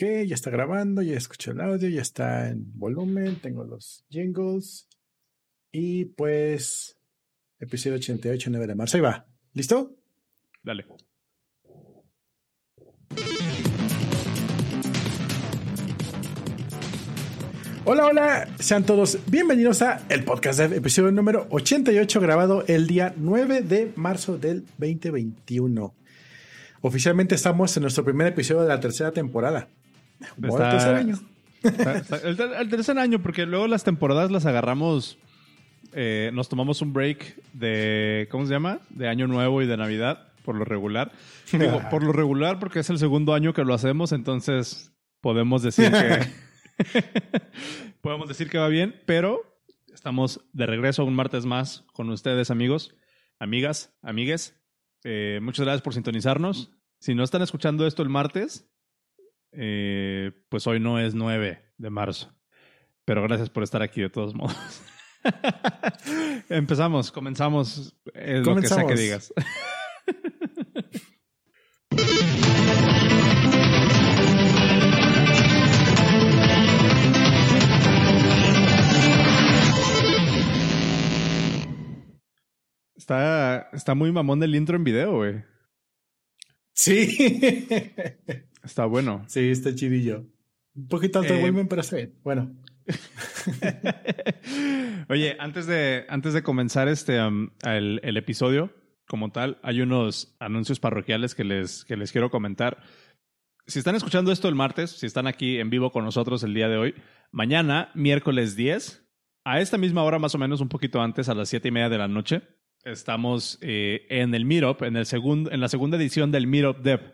Ok, ya está grabando, ya escucho el audio, ya está en volumen, tengo los jingles. Y pues, episodio 88, 9 de marzo. Ahí va. ¿Listo? Dale. Hola, hola, sean todos bienvenidos a el podcast de episodio número 88 grabado el día 9 de marzo del 2021. Oficialmente estamos en nuestro primer episodio de la tercera temporada. El tercer año. el, tercer año, porque luego las temporadas las agarramos, eh, nos tomamos un break de, ¿cómo se llama? De Año Nuevo y de Navidad, por lo regular. Digo, por lo regular porque es el segundo año que lo hacemos, entonces podemos decir que... Podemos decir que va bien, pero estamos de regreso un martes más con ustedes, amigos, amigas, amigues. Eh, muchas gracias por sintonizarnos. Si no están escuchando esto el martes, eh, pues hoy no es 9 de marzo. Pero gracias por estar aquí de todos modos. Empezamos, comenzamos. Es lo que sea que digas. Está, muy mamón el intro en video, güey. Sí. Está bueno. Sí, está chidillo. Un poquito alto eh, volumen, pero. Bueno. Oye, antes de, antes de comenzar este, um, el, episodio como tal, hay unos anuncios parroquiales que les, que les quiero comentar. Si están escuchando esto el martes, si están aquí en vivo con nosotros el día de hoy, mañana, miércoles 10, a esta misma hora, más o menos un poquito antes, a las 7 y media de la noche, Estamos eh, en el Meetup, en, el segundo, en la segunda edición del Meetup Dev,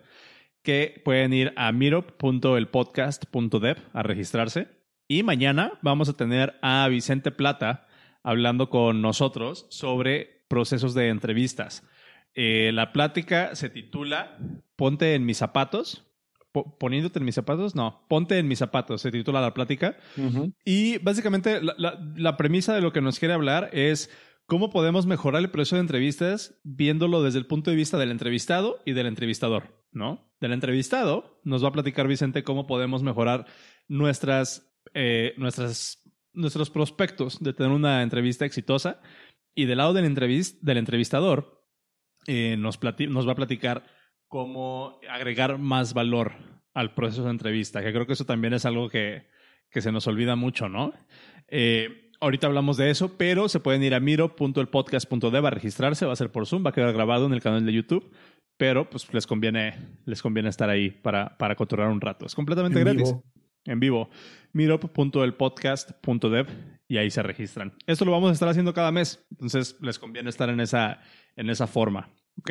que pueden ir a meetup.elpodcast.dev a registrarse. Y mañana vamos a tener a Vicente Plata hablando con nosotros sobre procesos de entrevistas. Eh, la plática se titula Ponte en mis zapatos. poniéndote en mis zapatos, no, ponte en mis zapatos, se titula la plática. Y básicamente la premisa de lo que nos quiere hablar es ¿Cómo podemos mejorar el proceso de entrevistas viéndolo desde el punto de vista del entrevistado y del entrevistador? ¿No? Del entrevistado nos va a platicar Vicente cómo podemos mejorar nuestras, eh, nuestras, nuestros prospectos de tener una entrevista exitosa. Y del lado del, del entrevistador eh, nos, nos va a platicar cómo agregar más valor al proceso de entrevista, que creo que eso también es algo que, que se nos olvida mucho, ¿no? Eh, Ahorita hablamos de eso, pero se pueden ir a miro.elpodcast.dev a registrarse, va a ser por Zoom, va a quedar grabado en el canal de YouTube, pero pues les conviene, les conviene estar ahí para, para un rato. Es completamente gratis. En vivo. Miro.elpodcast.dev y ahí se registran. Esto lo vamos a estar haciendo cada mes, entonces les conviene estar en esa, en esa forma. ¿Ok?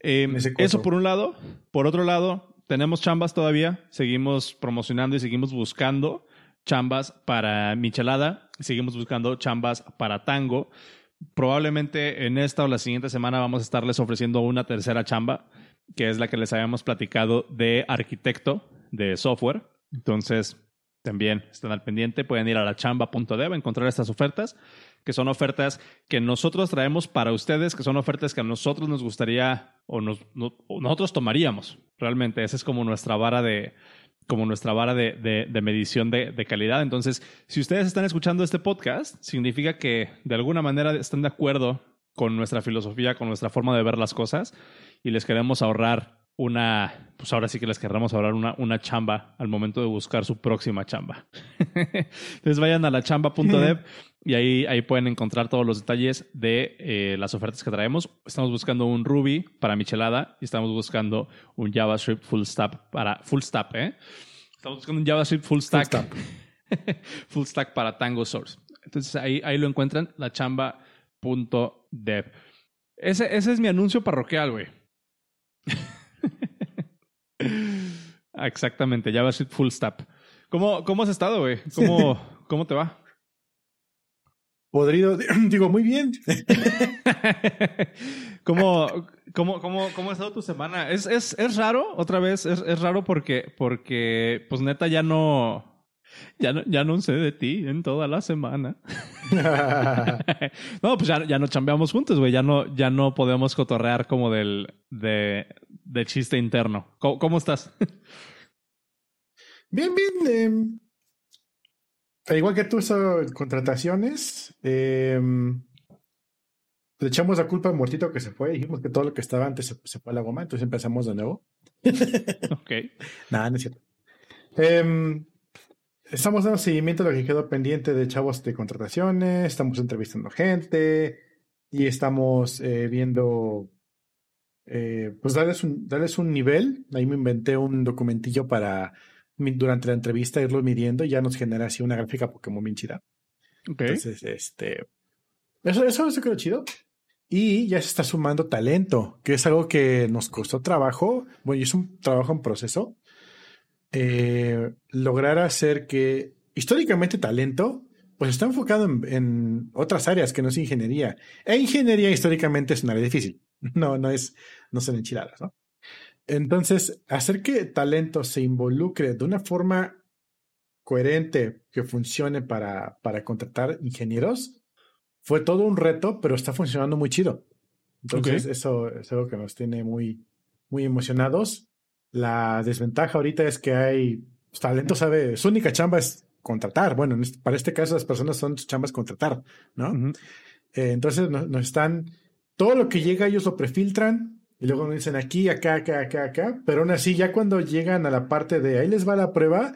Em, eso por un lado. Por otro lado, tenemos chambas todavía, seguimos promocionando y seguimos buscando chambas para Michelada, seguimos buscando chambas para Tango. Probablemente en esta o la siguiente semana vamos a estarles ofreciendo una tercera chamba, que es la que les habíamos platicado de arquitecto de software. Entonces, también están al pendiente, pueden ir a la chamba.dev a encontrar estas ofertas, que son ofertas que nosotros traemos para ustedes, que son ofertas que a nosotros nos gustaría o, nosotros tomaríamos. Realmente, esa es como nuestra vara de, como nuestra vara de, medición de, calidad. Entonces, si ustedes están escuchando este podcast, significa que de alguna manera están de acuerdo con nuestra filosofía, con nuestra forma de ver las cosas y les queremos ahorrar una, pues ahora sí que les querramos ahorrar una, una chamba al momento de buscar su próxima chamba. Entonces vayan a la chamba.dev y ahí, ahí pueden encontrar todos los detalles de eh, las ofertas que traemos. Estamos buscando un Ruby para Michelada y estamos buscando un JavaScript full stack para full stack, ¿eh? Estamos buscando un JavaScript full stack. Full stack, full stack para Tango Source. Entonces ahí, ahí lo encuentran, la chamba.dev. Ese, ese es mi anuncio parroquial, güey. Exactamente, JavaScript full stack. ¿Cómo, cómo has estado, güey? ¿Cómo, ¿Cómo te va? Podrido, digo, muy bien. ¿Cómo, cómo, cómo, cómo ha estado tu semana? Es, es, es raro, otra vez, es, es, raro porque, porque, pues neta, ya no, ya no, ya no sé de ti en toda la semana. no, pues ya, ya no chambeamos juntos, güey. Ya no, ya no podemos cotorrear como del, de, de chiste interno. ¿Cómo, cómo estás? Bien, bien. Eh, igual que tú, son contrataciones. Eh, le echamos la culpa al muertito que se fue. Dijimos que todo lo que estaba antes se, fue a la goma, entonces empezamos de nuevo. ok. Nada, no es cierto. Em, estamos dando seguimiento a lo que quedó pendiente de chavos de contrataciones. Estamos entrevistando gente y estamos eh, viendo. Eh, pues darles un, darles un nivel. Ahí me inventé un documentillo para durante la entrevista irlo midiendo y ya nos genera así una gráfica Pokémon bien chida. Entonces, este. Eso, eso, eso quedó chido. Y ya se está sumando talento, que es algo que nos costó trabajo. Bueno, y es un trabajo en proceso. Eh, lograr hacer que históricamente talento, pues está enfocado en, en, otras áreas que no es ingeniería. E ingeniería históricamente es un área difícil. No, no es, no son enchiladas, ¿no? Entonces, hacer que talento se involucre de una forma coherente que funcione para, para contratar ingenieros fue todo un reto, pero está funcionando muy chido. Entonces, eso es algo que nos tiene muy, muy emocionados. La desventaja ahorita es que hay pues, talento, sabe, su única chamba es contratar. Bueno, este, para este caso, las personas son sus chambas contratar, ¿no? Eh, entonces, nos, están, todo lo que llega, ellos lo prefiltran, y luego nos dicen aquí, acá, acá, acá, acá. Pero aún así, ya cuando llegan a la parte de ahí les va la prueba,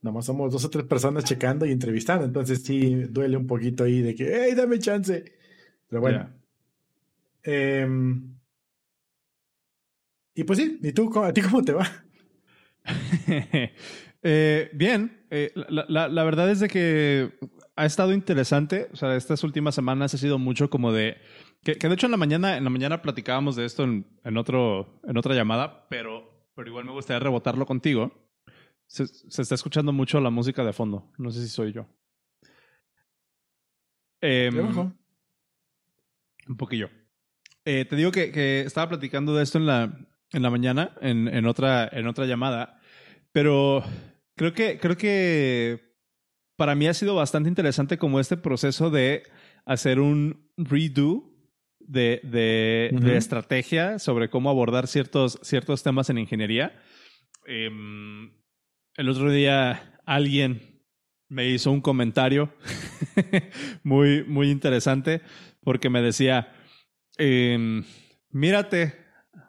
nomás somos dos o tres personas checando y entrevistando. Entonces sí duele un poquito ahí de que, hey, dame chance. Pero bueno. Em, y pues sí, ¿y tú, a ti cómo te va? Eh, bien, eh, la, la, verdad es de que ha estado interesante. O sea, estas últimas semanas ha sido mucho como de que, de hecho en la mañana, en la mañana platicábamos de esto en, en, otro, en otra llamada, pero, pero igual me gustaría rebotarlo contigo. Se, se, está escuchando mucho la música de fondo. No sé si soy yo. Eh, un poquillo. Eh, te digo que, que, estaba platicando de esto en la, en la mañana, en, en, otra, en otra llamada, pero creo que, creo que para mí ha sido bastante interesante como este proceso de hacer un redo de, de, estrategia sobre cómo abordar ciertos, ciertos temas en ingeniería. Em, el otro día alguien me hizo un comentario muy, muy interesante porque me decía, em, mírate,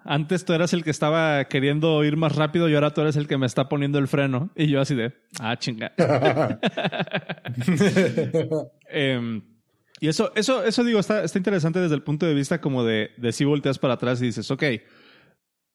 antes tú eras el que estaba queriendo ir más rápido y ahora tú eres el que me está poniendo el freno. Y yo así de, ah, chinga. eh, y eso, eso, eso digo, está, está interesante desde el punto de vista como de, de si volteas para atrás y dices, ok,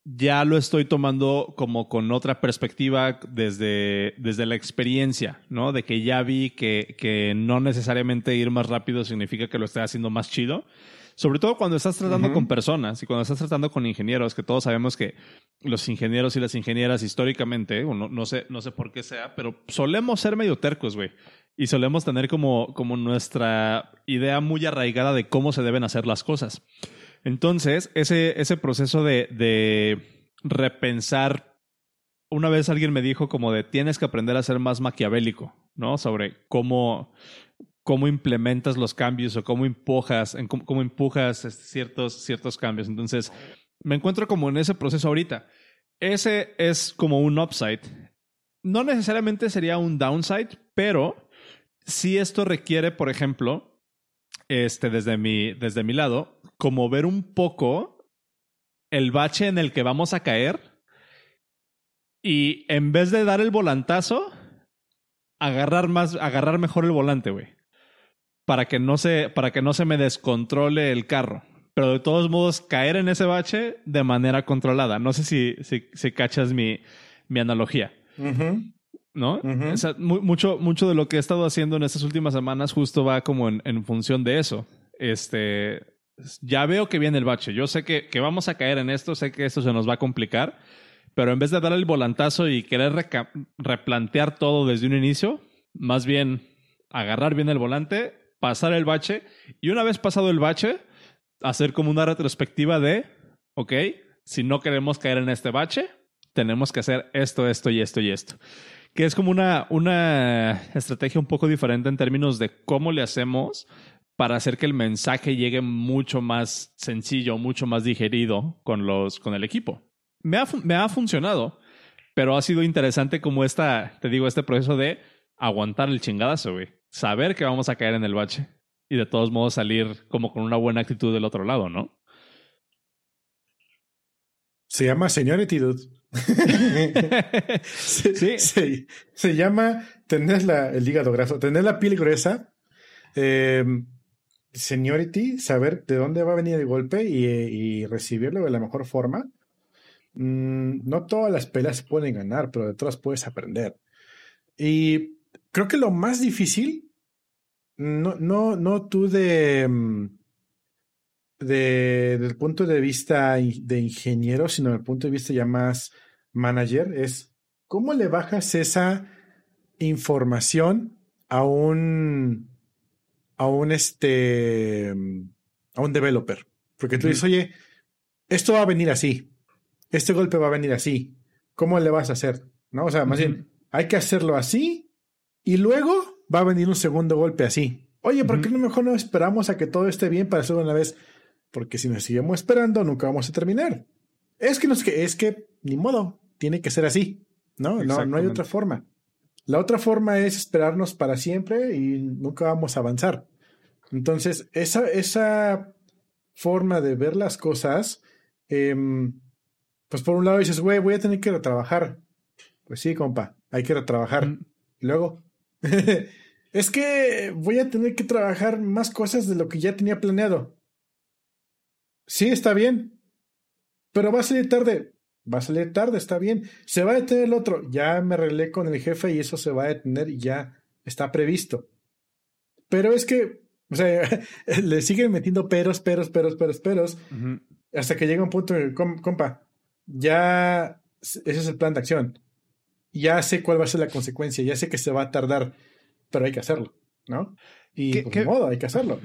ya lo estoy tomando como con otra perspectiva desde, desde la experiencia, ¿no? De que ya vi que, que no necesariamente ir más rápido significa que lo estoy haciendo más chido, sobre todo cuando estás tratando con personas y cuando estás tratando con ingenieros, que todos sabemos que los ingenieros y las ingenieras históricamente, no, no, sé, no sé por qué sea, pero solemos ser medio tercos, güey. Y solemos tener como, como nuestra idea muy arraigada de cómo se deben hacer las cosas. Entonces, ese, ese proceso de, de repensar una vez alguien me dijo como de tienes que aprender a ser más maquiavélico, ¿no? Sobre cómo, cómo implementas los cambios o cómo empujas, cómo, empujas ciertos, ciertos cambios. Entonces, me encuentro como en ese proceso ahorita. Ese es como un upside. No necesariamente sería un downside, pero si esto requiere, por ejemplo, este, desde mi, desde mi lado, como ver un poco el bache en el que vamos a caer y en vez de dar el volantazo, agarrar más, agarrar mejor el volante, güey para que no se, para que no se me descontrole el carro. Pero de todos modos, caer en ese bache de manera controlada. No sé si, si, si cachas mi, mi analogía. ¿No? mucho, mucho de lo que he estado haciendo en estas últimas semanas justo va como en, en función de eso. Este, ya veo que viene el bache. Yo sé que, que, vamos a caer en esto, sé que esto se nos va a complicar, pero en vez de dar el volantazo y querer replantear todo desde un inicio, más bien agarrar bien el volante, pasar el bache y una vez pasado el bache, hacer como una retrospectiva de, ok, si no queremos caer en este bache, tenemos que hacer esto, esto y esto y esto. Que es como una, una estrategia un poco diferente en términos de cómo le hacemos para hacer que el mensaje llegue mucho más sencillo, mucho más digerido con, los, con el equipo. Me ha, me ha funcionado, Pero ha sido interesante como esta, te digo, este proceso de aguantar el chingadazo, güey. Saber que vamos a caer en el bache y de todos modos salir como con una buena actitud del otro lado, ¿no? Se llama Seniority. Se, sí. Se, llama tener la, el hígado graso, tener la piel gruesa, eh, seniority, saber de dónde va a venir el golpe y, recibirlo de la mejor forma. Mm, no todas las peleas pueden ganar, pero de todas puedes aprender. Y creo que lo más difícil, no, no, no tú de, de, desde el punto de vista de ingeniero, sino desde el punto de vista ya más manager, es cómo le bajas esa información a un, a un, este, a un developer. Porque tú dices, oye, esto va a venir así, este golpe va a venir así, ¿cómo le vas a hacer? ¿No? O sea, más bien, hay que hacerlo así y luego va a venir un segundo golpe así. Oye, ¿por qué no mejor no esperamos a que todo esté bien para hacerlo una vez? Porque si nos seguimos esperando, nunca vamos a terminar. Es que, no, es que, es que, ni modo, tiene que ser así. ¿no? No, no hay otra forma. La otra forma es esperarnos para siempre y nunca vamos a avanzar. Entonces, esa, esa forma de ver las cosas, em, pues por un lado dices, güey, voy a tener que retrabajar. Pues sí, compa, hay que retrabajar. Mm. Luego, es que voy a tener que trabajar más cosas de lo que ya tenía planeado. Sí, está bien. Pero va a salir tarde. Va a salir tarde, está bien. Se va a detener el otro. Ya me arreglé con el jefe y eso se va a detener y ya está previsto. Pero es que, o sea, le siguen metiendo peros, peros, peros, peros, peros. Hasta que llega un punto, compa, ya ese es el plan de acción. Ya sé cuál va a ser la consecuencia, ya sé que se va a tardar, pero hay que hacerlo, ¿no? Y pues, modo, hay que hacerlo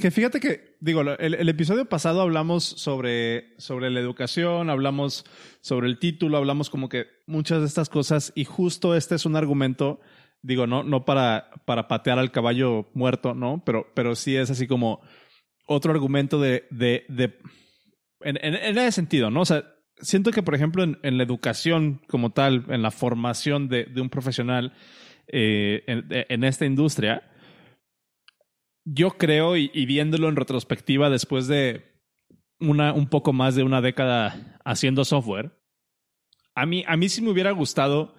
que, fíjate que, digo, el, episodio pasado hablamos sobre, sobre la educación, hablamos sobre el título, hablamos como que muchas de estas cosas y justo este es un argumento, digo, no, no para, para patear al caballo muerto, ¿no? Pero, pero sí es así como otro argumento de, de, en, ese sentido, ¿no? O sea, siento que, por ejemplo, en, la educación como tal, en la formación de, un profesional eh, en esta industria, yo creo, y, viéndolo en retrospectiva después de una, un poco más de una década haciendo software, a mí, a mí sí me hubiera gustado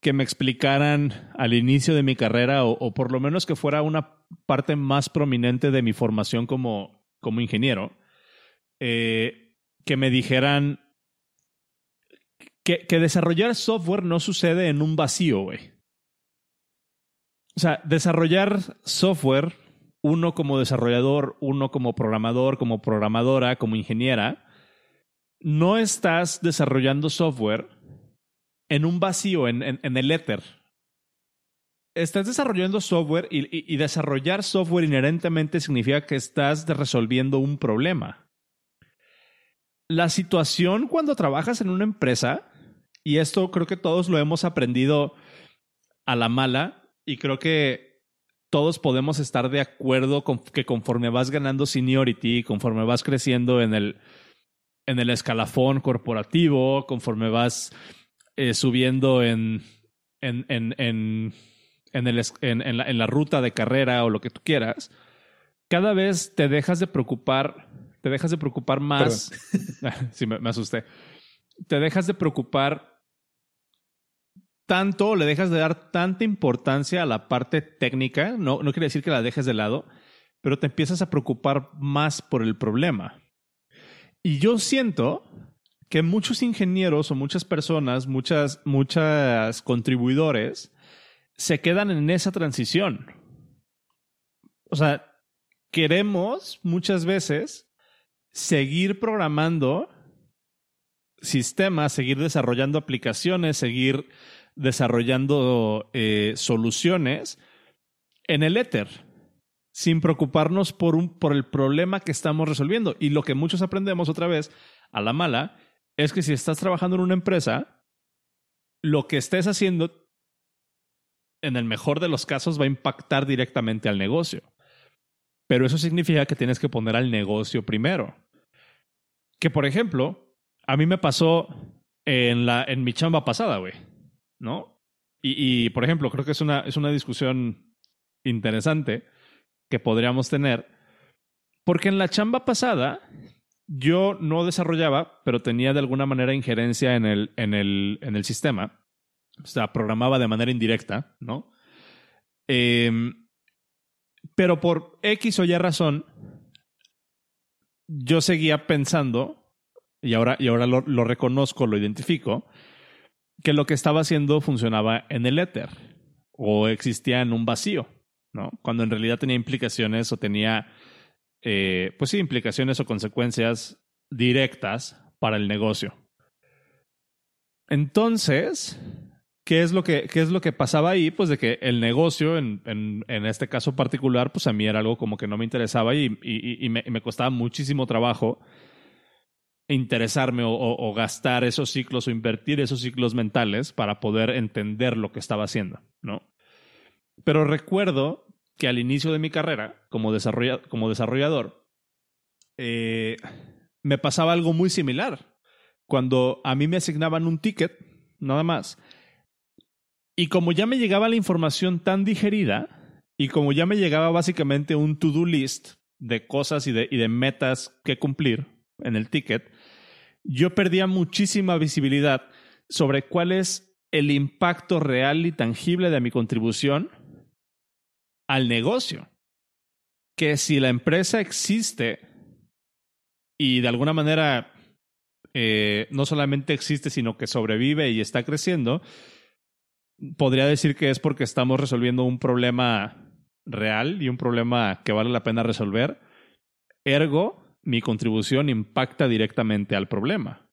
que me explicaran al inicio de mi carrera o, por lo menos que fuera una parte más prominente de mi formación como, como ingeniero, eh, que me dijeran que, que, desarrollar software no sucede en un vacío, güey. O sea, desarrollar software uno como desarrollador, uno como programador, como programadora, como ingeniera, no estás desarrollando software en un vacío, en, el éter. Estás desarrollando software y, desarrollar software inherentemente significa que estás resolviendo un problema. La situación cuando trabajas en una empresa, y esto creo que todos lo hemos aprendido a la mala, y creo que todos podemos estar de acuerdo con que conforme vas ganando seniority, conforme vas creciendo en el, en el escalafón corporativo, conforme vas eh, subiendo en, en, en, en, el, en, la, en la ruta de carrera o lo que tú quieras, cada vez te dejas de preocupar, te dejas de preocupar más. sí, me asusté. Te dejas de preocupar tanto, le dejas de dar tanta importancia a la parte técnica, no, no quiere decir que la dejes de lado, pero te empiezas a preocupar más por el problema. Y yo siento que muchos ingenieros o muchas personas, muchas, muchas contribuidores, se quedan en esa transición. O sea, queremos muchas veces seguir programando sistemas, seguir desarrollando aplicaciones, seguir desarrollando eh, soluciones en el éter, sin preocuparnos por, un, por el problema que estamos resolviendo. Y lo que muchos aprendemos otra vez a la mala es que si estás trabajando en una empresa, lo que estés haciendo, en el mejor de los casos, va a impactar directamente al negocio. Pero eso significa que tienes que poner al negocio primero. Que, por ejemplo, a mí me pasó en, la, en mi chamba pasada, güey. ¿No? Y, y, por ejemplo, creo que es una, es una discusión interesante que podríamos tener. Porque en la chamba pasada, yo no desarrollaba, pero tenía de alguna manera injerencia en el, en el, en el sistema. O sea, programaba de manera indirecta, ¿no? Em, pero por X o Y razón, yo seguía pensando, y ahora, y ahora lo, lo reconozco, lo identifico, que lo que estaba haciendo funcionaba en el éter o existía en un vacío, ¿no? Cuando en realidad tenía implicaciones o tenía, eh, pues sí, implicaciones o consecuencias directas para el negocio. Entonces, ¿qué es lo que, qué es lo que pasaba ahí? Pues de que el negocio, en, en, en, este caso particular, pues a mí era algo como que no me interesaba y, y, y me, me, costaba muchísimo trabajo interesarme o, gastar esos ciclos o invertir esos ciclos mentales para poder entender lo que estaba haciendo, ¿no? Pero recuerdo que al inicio de mi carrera como, desarrolla, como desarrollador, eh, me pasaba algo muy similar. Cuando a mí me asignaban un ticket, nada más, y como ya me llegaba la información tan digerida, y como ya me llegaba básicamente un to-do list de cosas y de metas que cumplir en el ticket, yo perdía muchísima visibilidad sobre cuál es el impacto real y tangible de mi contribución al negocio. Que si la empresa existe y de alguna manera eh, no solamente existe, sino que sobrevive y está creciendo, podría decir que es porque estamos resolviendo un problema real y un problema que vale la pena resolver. Ergo, mi contribución impacta directamente al problema.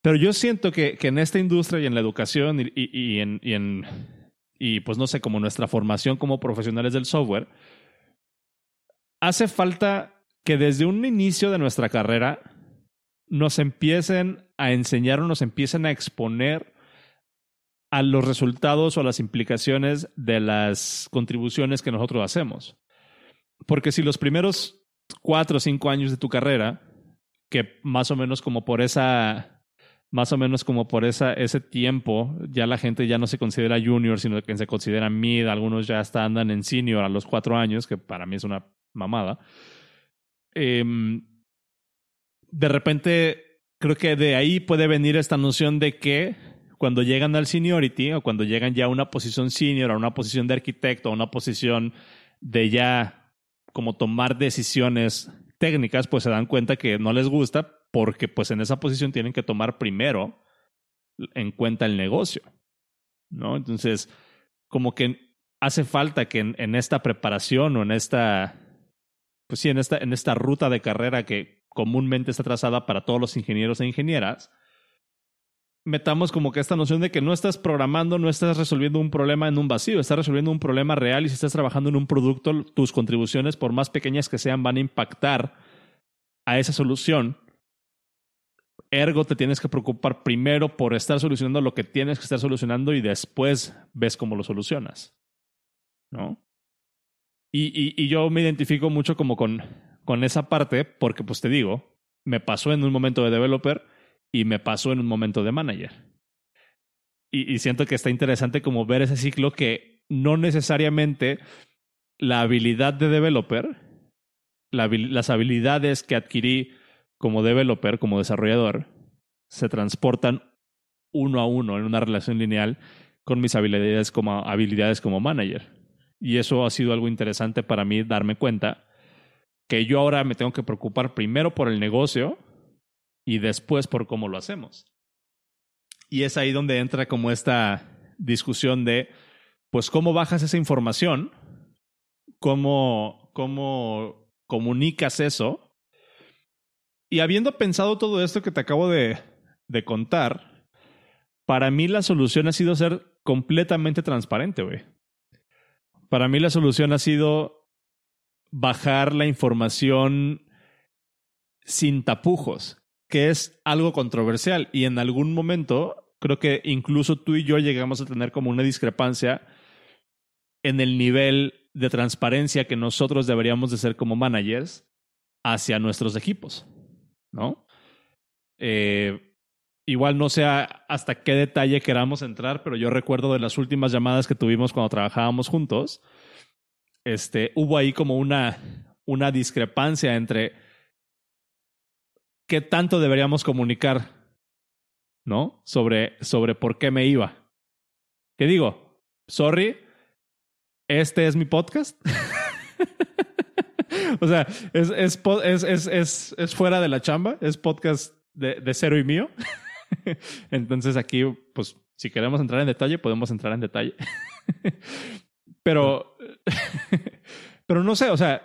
Pero yo siento que, que en esta industria y en la educación y, y, en, y pues no sé, como nuestra formación como profesionales del software, hace falta que desde un inicio de nuestra carrera nos empiecen a enseñar o nos empiecen a exponer a los resultados o a las implicaciones de las contribuciones que nosotros hacemos. Porque si los primeros cuatro o cinco años de tu carrera, que más o menos como por esa, más o menos como por esa, ese tiempo, ya la gente ya no se considera junior, sino que se considera mid, algunos ya hasta andan en senior a los cuatro años, que para mí es una mamada. Eh, de repente, creo que de ahí puede venir esta noción de que cuando llegan al seniority o cuando llegan ya a una posición senior, a una posición de arquitecto, a una posición de ya como tomar decisiones técnicas, pues se dan cuenta que no les gusta porque pues en esa posición tienen que tomar primero en cuenta el negocio, ¿no? Entonces, como que hace falta que en, en esta preparación o en esta, pues sí, en esta, en esta ruta de carrera que comúnmente está trazada para todos los ingenieros e ingenieras, metamos como que esta noción de que no estás programando, no estás resolviendo un problema en un vacío, estás resolviendo un problema real y si estás trabajando en un producto, tus contribuciones, por más pequeñas que sean, van a impactar a esa solución. Ergo, te tienes que preocupar primero por estar solucionando lo que tienes que estar solucionando y después ves cómo lo solucionas. ¿No? Y, y, yo me identifico mucho como con, con esa parte porque, pues te digo, me pasó en un momento de developer y me pasó en un momento de manager. Y, siento que está interesante como ver ese ciclo que no necesariamente la habilidad de developer, la, las habilidades que adquirí como developer, como desarrollador, se transportan uno a uno en una relación lineal con mis habilidades como, habilidades como manager. Y eso ha sido algo interesante para mí darme cuenta que yo ahora me tengo que preocupar primero por el negocio y después por cómo lo hacemos. Y es ahí donde entra como esta discusión de, pues, cómo bajas esa información, cómo, cómo comunicas eso. Y habiendo pensado todo esto que te acabo de, de contar, para mí la solución ha sido ser completamente transparente, güey. Para mí la solución ha sido bajar la información sin tapujos que es algo controversial y en algún momento creo que incluso tú y yo llegamos a tener como una discrepancia en el nivel de transparencia que nosotros deberíamos de ser como managers hacia nuestros equipos, ¿no? Eh, igual no sé hasta qué detalle queramos entrar, pero yo recuerdo de las últimas llamadas que tuvimos cuando trabajábamos juntos, este, hubo ahí como una, una discrepancia entre qué tanto deberíamos comunicar, ¿no? Sobre, sobre por qué me iba. ¿Qué digo? Sorry, este es mi podcast. o sea, es, es, es, es, fuera de la chamba, es podcast de, de cero y mío. Entonces aquí, pues, si queremos entrar en detalle, podemos entrar en detalle. pero, pero no sé, o sea,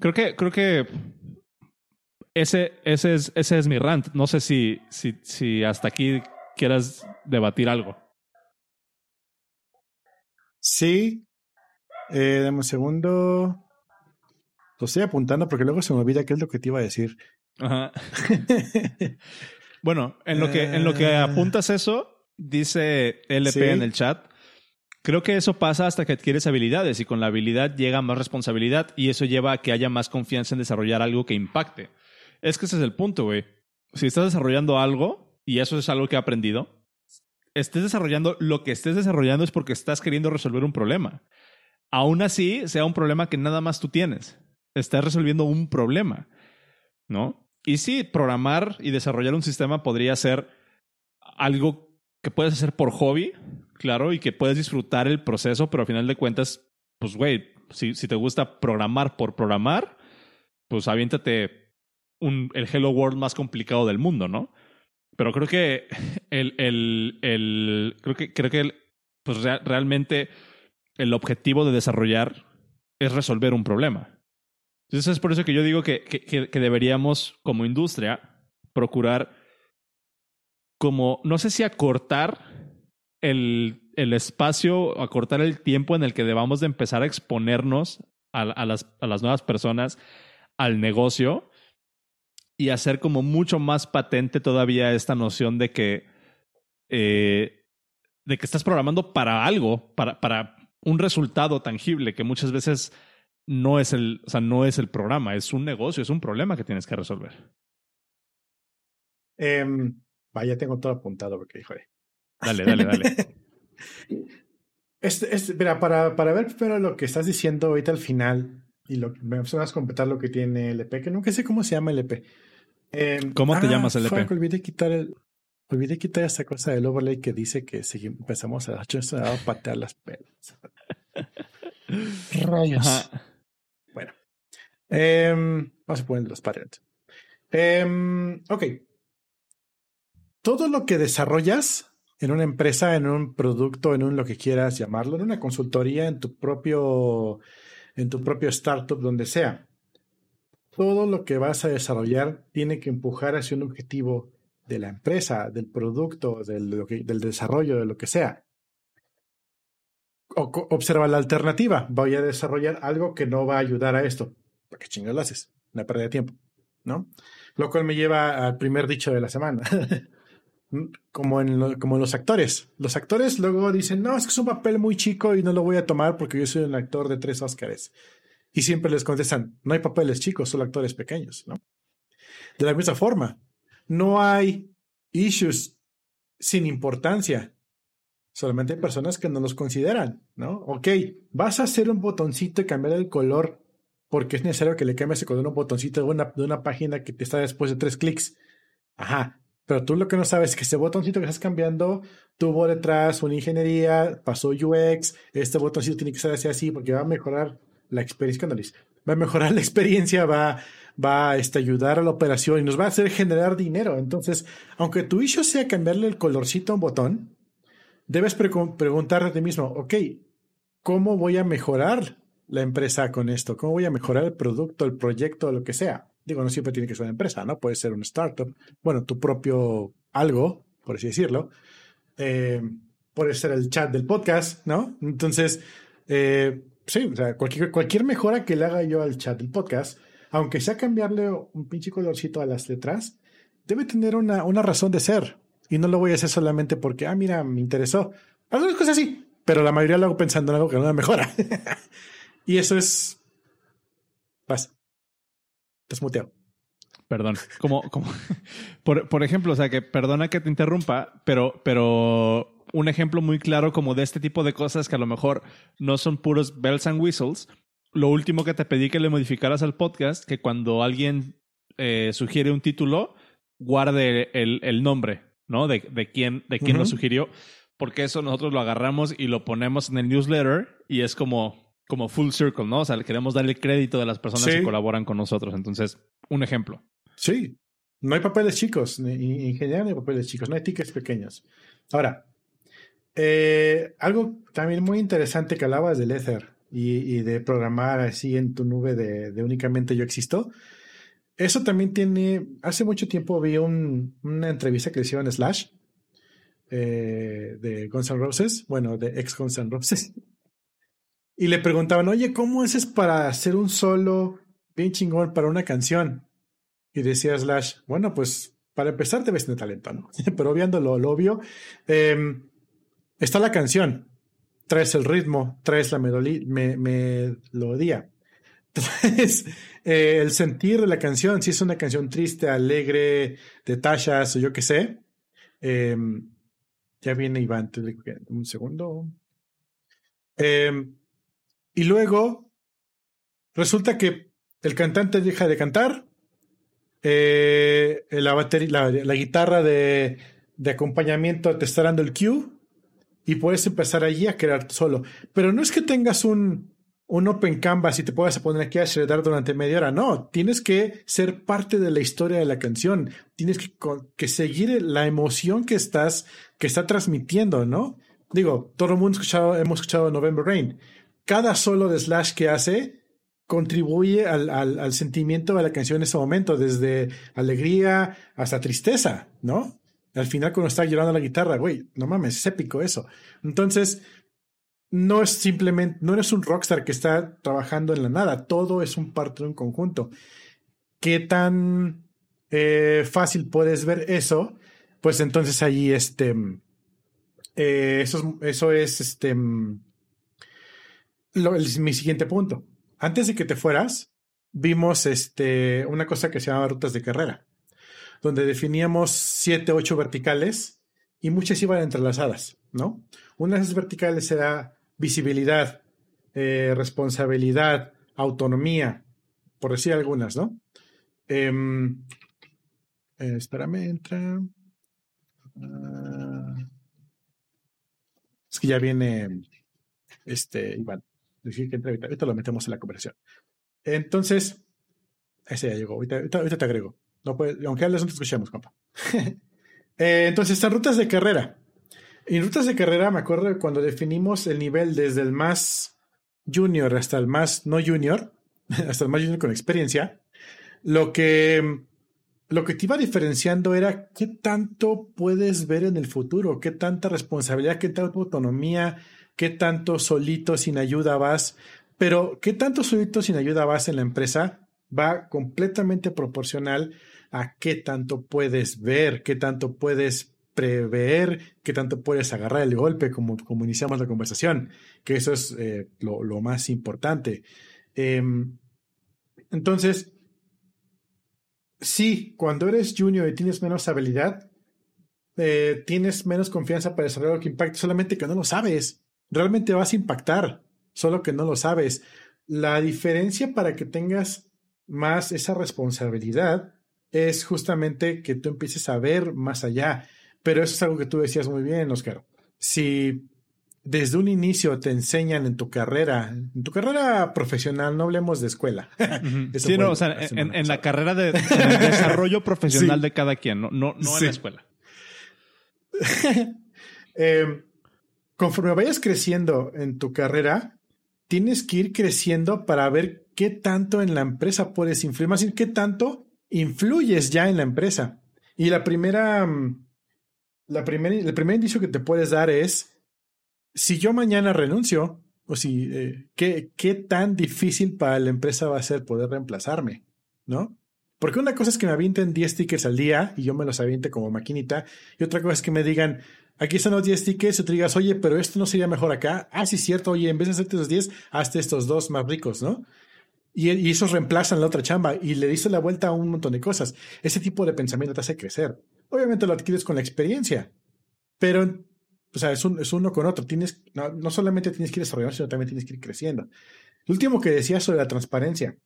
creo que, creo que ese, ese, es, ese es mi rant. No sé si, si, si hasta aquí quieras debatir algo. Sí. Eh, dame un segundo. Lo estoy apuntando porque luego se me olvida qué es lo que te iba a decir. Ajá. bueno, en lo que, en lo que eh. apuntas eso, dice LP en el chat. Creo que eso pasa hasta que adquieres habilidades y con la habilidad llega más responsabilidad y eso lleva a que haya más confianza en desarrollar algo que impacte. Es que ese es el punto, güey. Si estás desarrollando algo, y eso es algo que he aprendido, estés desarrollando lo que estés desarrollando es porque estás queriendo resolver un problema. Aún así, sea un problema que nada más tú tienes. Estás resolviendo un problema, ¿no? Y sí, programar y desarrollar un sistema podría ser algo que puedes hacer por hobby, claro, y que puedes disfrutar el proceso, pero al final de cuentas, pues, güey, si, si te gusta programar por programar, pues aviéntate un, el Hello World más complicado del mundo, ¿no? Pero creo que el, el, el creo que, creo que pues realmente el objetivo de desarrollar es resolver un problema. Entonces es por eso que yo digo que, que, deberíamos, como industria, procurar como, no sé si acortar el, el espacio, acortar el tiempo en el que debamos de empezar a exponernos a, las, a las nuevas personas, al negocio, y hacer como mucho más patente todavía esta noción de que, eh, de que estás programando para algo, para, para un resultado tangible que muchas veces no es el, o sea, no es el programa, es un negocio, es un problema que tienes que resolver. Um, vaya, tengo todo apuntado porque, joder. Dale, dale, dale. este, este, mira, para, para ver primero lo que estás diciendo ahorita al final y lo, me vas a completar lo que tiene LP, que nunca sé cómo se llama LP. Em, ¿Cómo te ah, llamas, LP? Fuck, olvidé quitar el, olvidé quitar esa cosa del overlay que dice que si empezamos a, a patear las pelas. Rayos. Bueno. Em, vamos a poner los parents. Em, ok. Todo lo que desarrollas en una empresa, en un producto, en un lo que quieras llamarlo, en una consultoría, en tu propio, en tu propio startup, donde sea todo lo que vas a desarrollar tiene que empujar hacia un objetivo de la empresa, del producto, del, desarrollo, de lo que sea. observa la alternativa. Voy a desarrollar algo que no va a ayudar a esto. ¿Para qué chingados lo haces? Una pérdida de tiempo, ¿no? Lo cual me lleva al primer dicho de la semana. como, en como los actores. Los actores luego dicen, no, es que es un papel muy chico y no lo voy a tomar porque yo soy un actor de tres Óscares. Y siempre les contestan, no hay papeles chicos, solo actores pequeños, ¿no? De la misma forma, no hay issues sin importancia. Solamente hay personas que no los consideran, ¿no? Ok, vas a hacer un botoncito y cambiar el color porque es necesario que le cambies el color un botoncito de una, de una página que te está después de tres clics. Ajá, pero tú lo que no sabes es que ese botoncito que estás cambiando tuvo detrás una ingeniería, pasó UX, este botoncito tiene que ser así porque va a mejorar la experiencia, va a mejorar la experiencia, va, va a este, ayudar a la operación y nos va a hacer generar dinero. Entonces, aunque tu issue sea cambiarle el colorcito a un botón, debes preguntarte a ti mismo, ok, ¿cómo voy a mejorar la empresa con esto? ¿Cómo voy a mejorar el producto, el proyecto, lo que sea? Digo, no siempre tiene que ser una empresa, ¿no? Puede ser un startup, bueno, tu propio algo, por así decirlo. Eh, puede ser el chat del podcast, ¿no? Entonces, eh, sí, o sea, cualquier, cualquier mejora que le haga yo al chat del podcast, aunque sea cambiarle un pinche colorcito a las letras, debe tener una, una razón de ser. Y no lo voy a hacer solamente porque, ah, mira, me interesó. Algunas cosas sí, pero la mayoría lo hago pensando en algo que no me mejora. y eso es. Vas. Estás muteado. perdón, como, como, por, por, ejemplo, o sea, que perdona que te interrumpa, pero, pero un ejemplo muy claro como de este tipo de cosas que a lo mejor no son puros bells and whistles. Lo último que te pedí que le modificaras al podcast, que cuando alguien eh, sugiere un título, guarde el, el nombre, ¿no? De, de quién, de quién lo sugirió, porque eso nosotros lo agarramos y lo ponemos en el newsletter y es como, como full circle, ¿no? O sea, queremos darle crédito de las personas que colaboran con nosotros. Entonces, un ejemplo. Sí, no hay papeles chicos, en general no hay papeles chicos, no hay tickets pequeños. Ahora, eh, algo también muy interesante que hablabas del Ether y, de programar así en tu nube de, únicamente yo existo. Eso también tiene. Hace mucho tiempo vi una entrevista que le hicieron Slash eh, de Guns N' Roses, bueno, de ex Guns N' Roses. Y le preguntaban, oye, ¿cómo haces para hacer un solo bien chingón para una canción? Y decía Slash, bueno, pues para empezar debes tener talento, ¿no? Pero obviando lo, obvio, em, está la canción, traes el ritmo, traes la melodía, traes eh, el sentir de la canción, si es una canción triste, alegre, de tachas o yo qué sé. Em, ya viene Iván, un segundo. Eh, y luego resulta que el cantante deja de cantar, eh, la, guitarra de, acompañamiento te está dando el cue y puedes empezar allí a crear solo. Pero no es que tengas un, un open canvas y te puedas poner aquí a shreddar durante media hora. No, tienes que ser parte de la historia de la canción. Tienes que, que seguir la emoción que estás, que está transmitiendo, ¿no? Digo, todo el mundo hemos escuchado November Rain cada solo de Slash que hace contribuye al, al, sentimiento de la canción en ese momento, desde alegría hasta tristeza, ¿no? Al final cuando está llorando la guitarra, güey, no mames, es épico eso. Entonces, no es simplemente, no eres un rockstar que está trabajando en la nada, todo es un parte de un conjunto. ¿Qué tan eh, fácil puedes ver eso? Pues entonces ahí, este, eh, eso, eso es, este, mi siguiente punto. Antes de que te fueras, vimos este, una cosa que se llama rutas de carrera, donde definíamos siete, ocho verticales y muchas iban entrelazadas, ¿no? Una de esas verticales era visibilidad, eh, responsabilidad, autonomía, por decir algunas, ¿no? Eh, espérame, entra. Ah, es que ya viene este Iván que ahorita, lo metemos en la conversación. Entonces, ese ya llegó. Ahorita, te agrego. No aunque hables, no te escuchemos, compa. Eh, entonces, están rutas de carrera. En rutas de carrera, me acuerdo cuando definimos el nivel desde el más junior hasta el más no junior, hasta el más junior con experiencia, lo que, lo que te iba diferenciando era qué tanto puedes ver en el futuro, qué tanta responsabilidad, qué tanta autonomía, qué tanto solito sin ayuda vas, pero qué tanto solito sin ayuda vas en la empresa va completamente proporcional a qué tanto puedes ver, qué tanto puedes prever, qué tanto puedes agarrar el golpe, como, como iniciamos la conversación, que eso es eh, lo, más importante. Em, entonces, sí, cuando eres junior y tienes menos habilidad, eh, tienes menos confianza para desarrollar que impacte, solamente que no lo sabes realmente vas a impactar, solo que no lo sabes. La diferencia para que tengas más esa responsabilidad es justamente que tú empieces a ver más allá. Pero eso es algo que tú decías muy bien, Oscar. Si desde un inicio te enseñan en tu carrera, en tu carrera profesional, no hablemos de escuela. sí, no, o sea, en, la carrera de, desarrollo profesional de cada quien, no, no, en la escuela. eh, conforme vayas creciendo en tu carrera, tienes que ir creciendo para ver qué tanto en la empresa puedes influir, más bien qué tanto influyes ya en la empresa. Y la primera, mm, la primera, el primer indicio que te puedes dar es, si yo mañana renuncio, o si, eh, ¿qué, ¿qué tan difícil para la empresa va a ser poder reemplazarme? ¿No? Porque una cosa es que me avienten 10 tickets al día y yo me los aviente como maquinita, y otra cosa es que me digan, aquí están los 10 tickets y tú digas, oye, pero esto no sería mejor acá. Ah, sí, cierto, oye, en vez de hacerte los 10, hazte estos dos más ricos, ¿no? Y, esos reemplazan la otra chamba y le dice la vuelta a un montón de cosas. Ese tipo de pensamiento te hace crecer. Obviamente lo adquieres con la experiencia, pero o sea, es, uno con otro. Tienes, no, no, solamente tienes que ir desarrollando, sino también tienes que ir creciendo. Lo último que decía sobre la transparencia.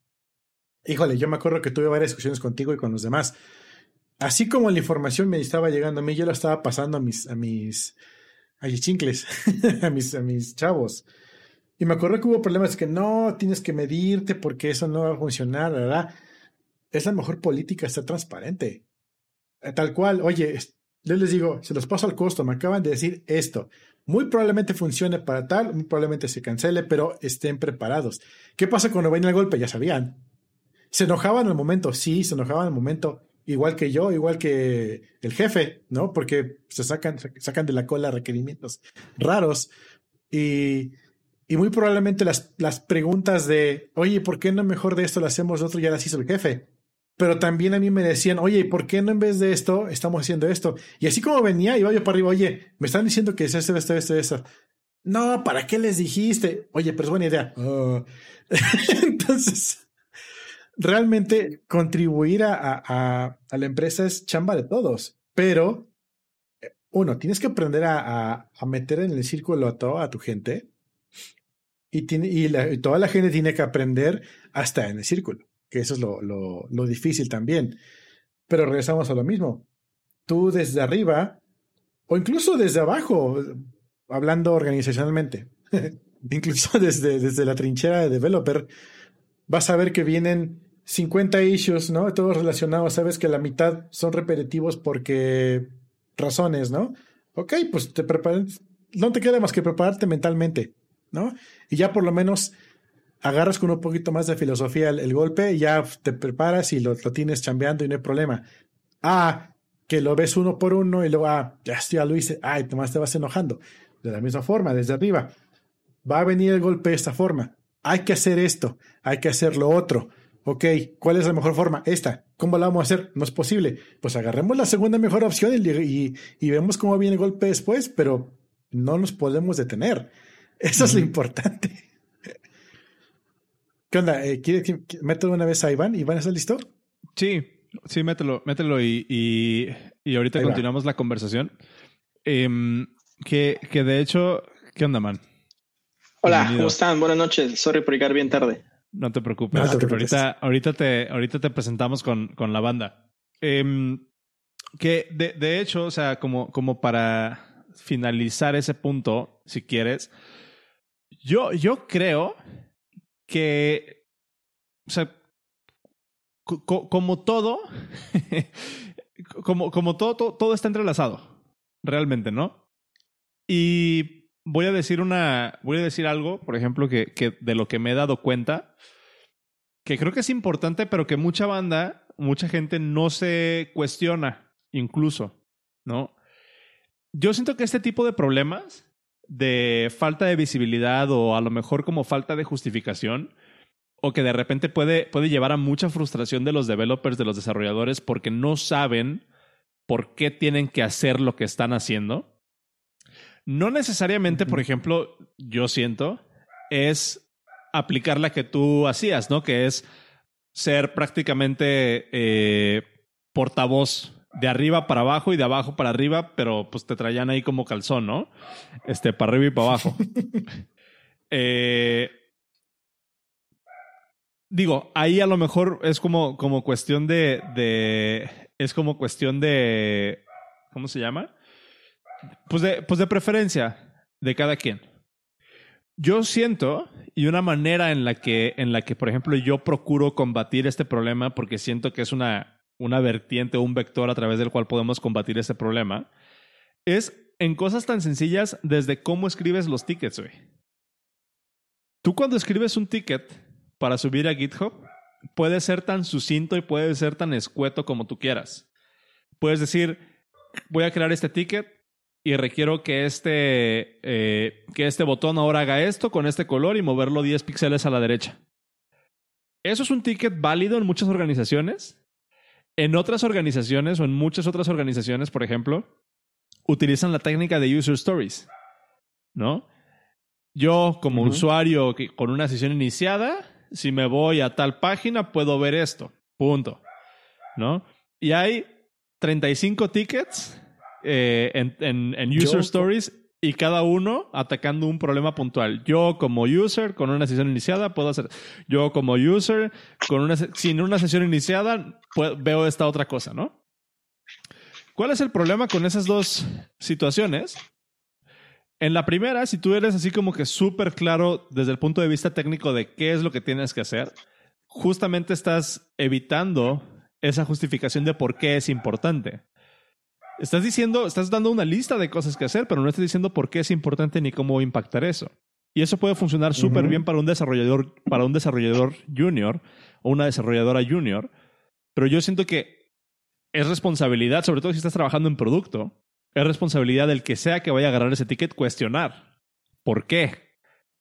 Híjole, yo me acuerdo que tuve varias discusiones contigo y con los demás. Así como la información me estaba llegando a mí, yo la estaba pasando a mis, a mis, a mis chincles, a mis, a mis chavos. Y me acuerdo que hubo problemas que no, tienes que medirte porque eso no va a funcionar, ¿verdad? Es la mejor política estar transparente. Eh, tal cual, oye, yo les digo, se los paso al costo, me acaban de decir esto. Muy probablemente funcione para tal, muy probablemente se cancele, pero estén preparados. ¿Qué pasa cuando ven el golpe? Ya sabían. ¿Se enojaban al momento? Sí, se enojaban al momento. Igual que yo, igual que el jefe, ¿no? Porque se sacan, sacan de la cola requerimientos raros. Y y muy probablemente las, las preguntas de, oye, ¿por qué no mejor de esto lo hacemos de otro? Ya las hizo el jefe. Pero también a mí me decían, oye, ¿por qué no en vez de esto estamos haciendo esto? Y así como venía, iba yo para arriba, oye, me están diciendo que es esto, esto, esto, esto. No, ¿para qué les dijiste? Oye, pero es buena idea. Entonces, realmente contribuir a, a, la empresa es chamba de todos. Pero, eh, uno, tienes que aprender a, a meter en el círculo a toda tu gente y, tiene, y, toda la gente tiene que aprender hasta en el círculo, que eso es lo, lo, difícil también. Pero regresamos a lo mismo. Tú desde arriba, o incluso desde abajo, hablando organizacionalmente, incluso desde, desde la trinchera de developer, vas a ver que vienen 50 issues, ¿no? Todos relacionados, sabes que la mitad son repetitivos porque razones, ¿no? Ok, pues te preparas, no te queda más que prepararte mentalmente. ¿No? Y ya por lo menos agarras con un poquito más de filosofía el, golpe y ya te preparas y lo, tienes chambeando y no hay problema. Ah, que lo ves uno por uno y luego, ya, ya lo hice, ay, nomás te vas enojando. De la misma forma, desde arriba. Va a venir el golpe de esta forma. Hay que hacer esto, hay que hacer lo otro. Ok, ¿cuál es la mejor forma? Esta. ¿Cómo la vamos a hacer? No es posible. Pues agarremos la segunda mejor opción y, y vemos cómo viene el golpe después, pero no nos podemos detener. Eso es lo importante. ¿Qué onda? Eh, ¿Quieres que meta una vez a Iván? ¿Iván está listo? Sí, sí, mételo, mételo y, y, ahorita continuamos la conversación. Em, que, que de hecho, ¿qué onda, man? Hola, ¿cómo están? Buenas noches. Sorry por llegar bien tarde. No te preocupes. Ahorita, ahorita, te, ahorita te presentamos con, con la banda. Em, que de, de, hecho, o sea, como, como para finalizar ese punto, si quieres, yo, yo creo que, o sea, como todo, como, como todo, todo, está entrelazado, realmente, ¿no? Y voy a decir una, voy a decir algo, por ejemplo, que, que de lo que me he dado cuenta, que creo que es importante, pero que mucha banda, mucha gente no se cuestiona, incluso, ¿no? Yo siento que este tipo de problemas de falta de visibilidad o a lo mejor como falta de justificación o que de repente puede, puede llevar a mucha frustración de los developers, de los desarrolladores, porque no saben por qué tienen que hacer lo que están haciendo. No necesariamente, por ejemplo, yo siento, es aplicar la que tú hacías, ¿no? Que es ser prácticamente eh, portavoz de arriba para abajo y de abajo para arriba, pero pues te traían ahí como calzón, ¿no? Este, para arriba y para abajo. eh, digo, ahí a lo mejor es como, como cuestión de, de. Es como cuestión de. ¿Cómo se llama? Pues de, pues de preferencia de cada quien. Yo siento, y una manera en la que, en la que, por ejemplo, yo procuro combatir este problema, porque siento que es una una vertiente o un vector a través del cual podemos combatir ese problema, es en cosas tan sencillas desde cómo escribes los tickets, güey. Tú cuando escribes un ticket para subir a GitHub, puede ser tan sucinto y puede ser tan escueto como tú quieras. Puedes decir, voy a crear este ticket y requiero que este, eh, que este botón ahora haga esto con este color y moverlo 10 píxeles a la derecha. Eso es un ticket válido en muchas organizaciones en otras organizaciones o en muchas otras organizaciones, por ejemplo, utilizan la técnica de user stories, ¿no? Yo como usuario con una sesión iniciada, si me voy a tal página, puedo ver esto. Punto. ¿No? Y hay 35 tickets eh, en, User Stories y cada uno atacando un problema puntual. Yo como user con una sesión iniciada puedo hacer. Yo como user con una sin una sesión iniciada veo esta otra cosa, ¿no? ¿Cuál es el problema con esas dos situaciones? En la primera, si tú eres así como que súper claro desde el punto de vista técnico de qué es lo que tienes que hacer, justamente estás evitando esa justificación de por qué es importante. Estás diciendo, estás dando una lista de cosas que hacer, pero no estás diciendo por qué es importante ni cómo impactar eso. Y eso puede funcionar súper bien para un desarrollador, para un desarrollador junior o una desarrolladora junior. Pero yo siento que es responsabilidad, sobre todo si estás trabajando en producto, es responsabilidad del que sea que vaya a agarrar ese ticket cuestionar. ¿Por qué?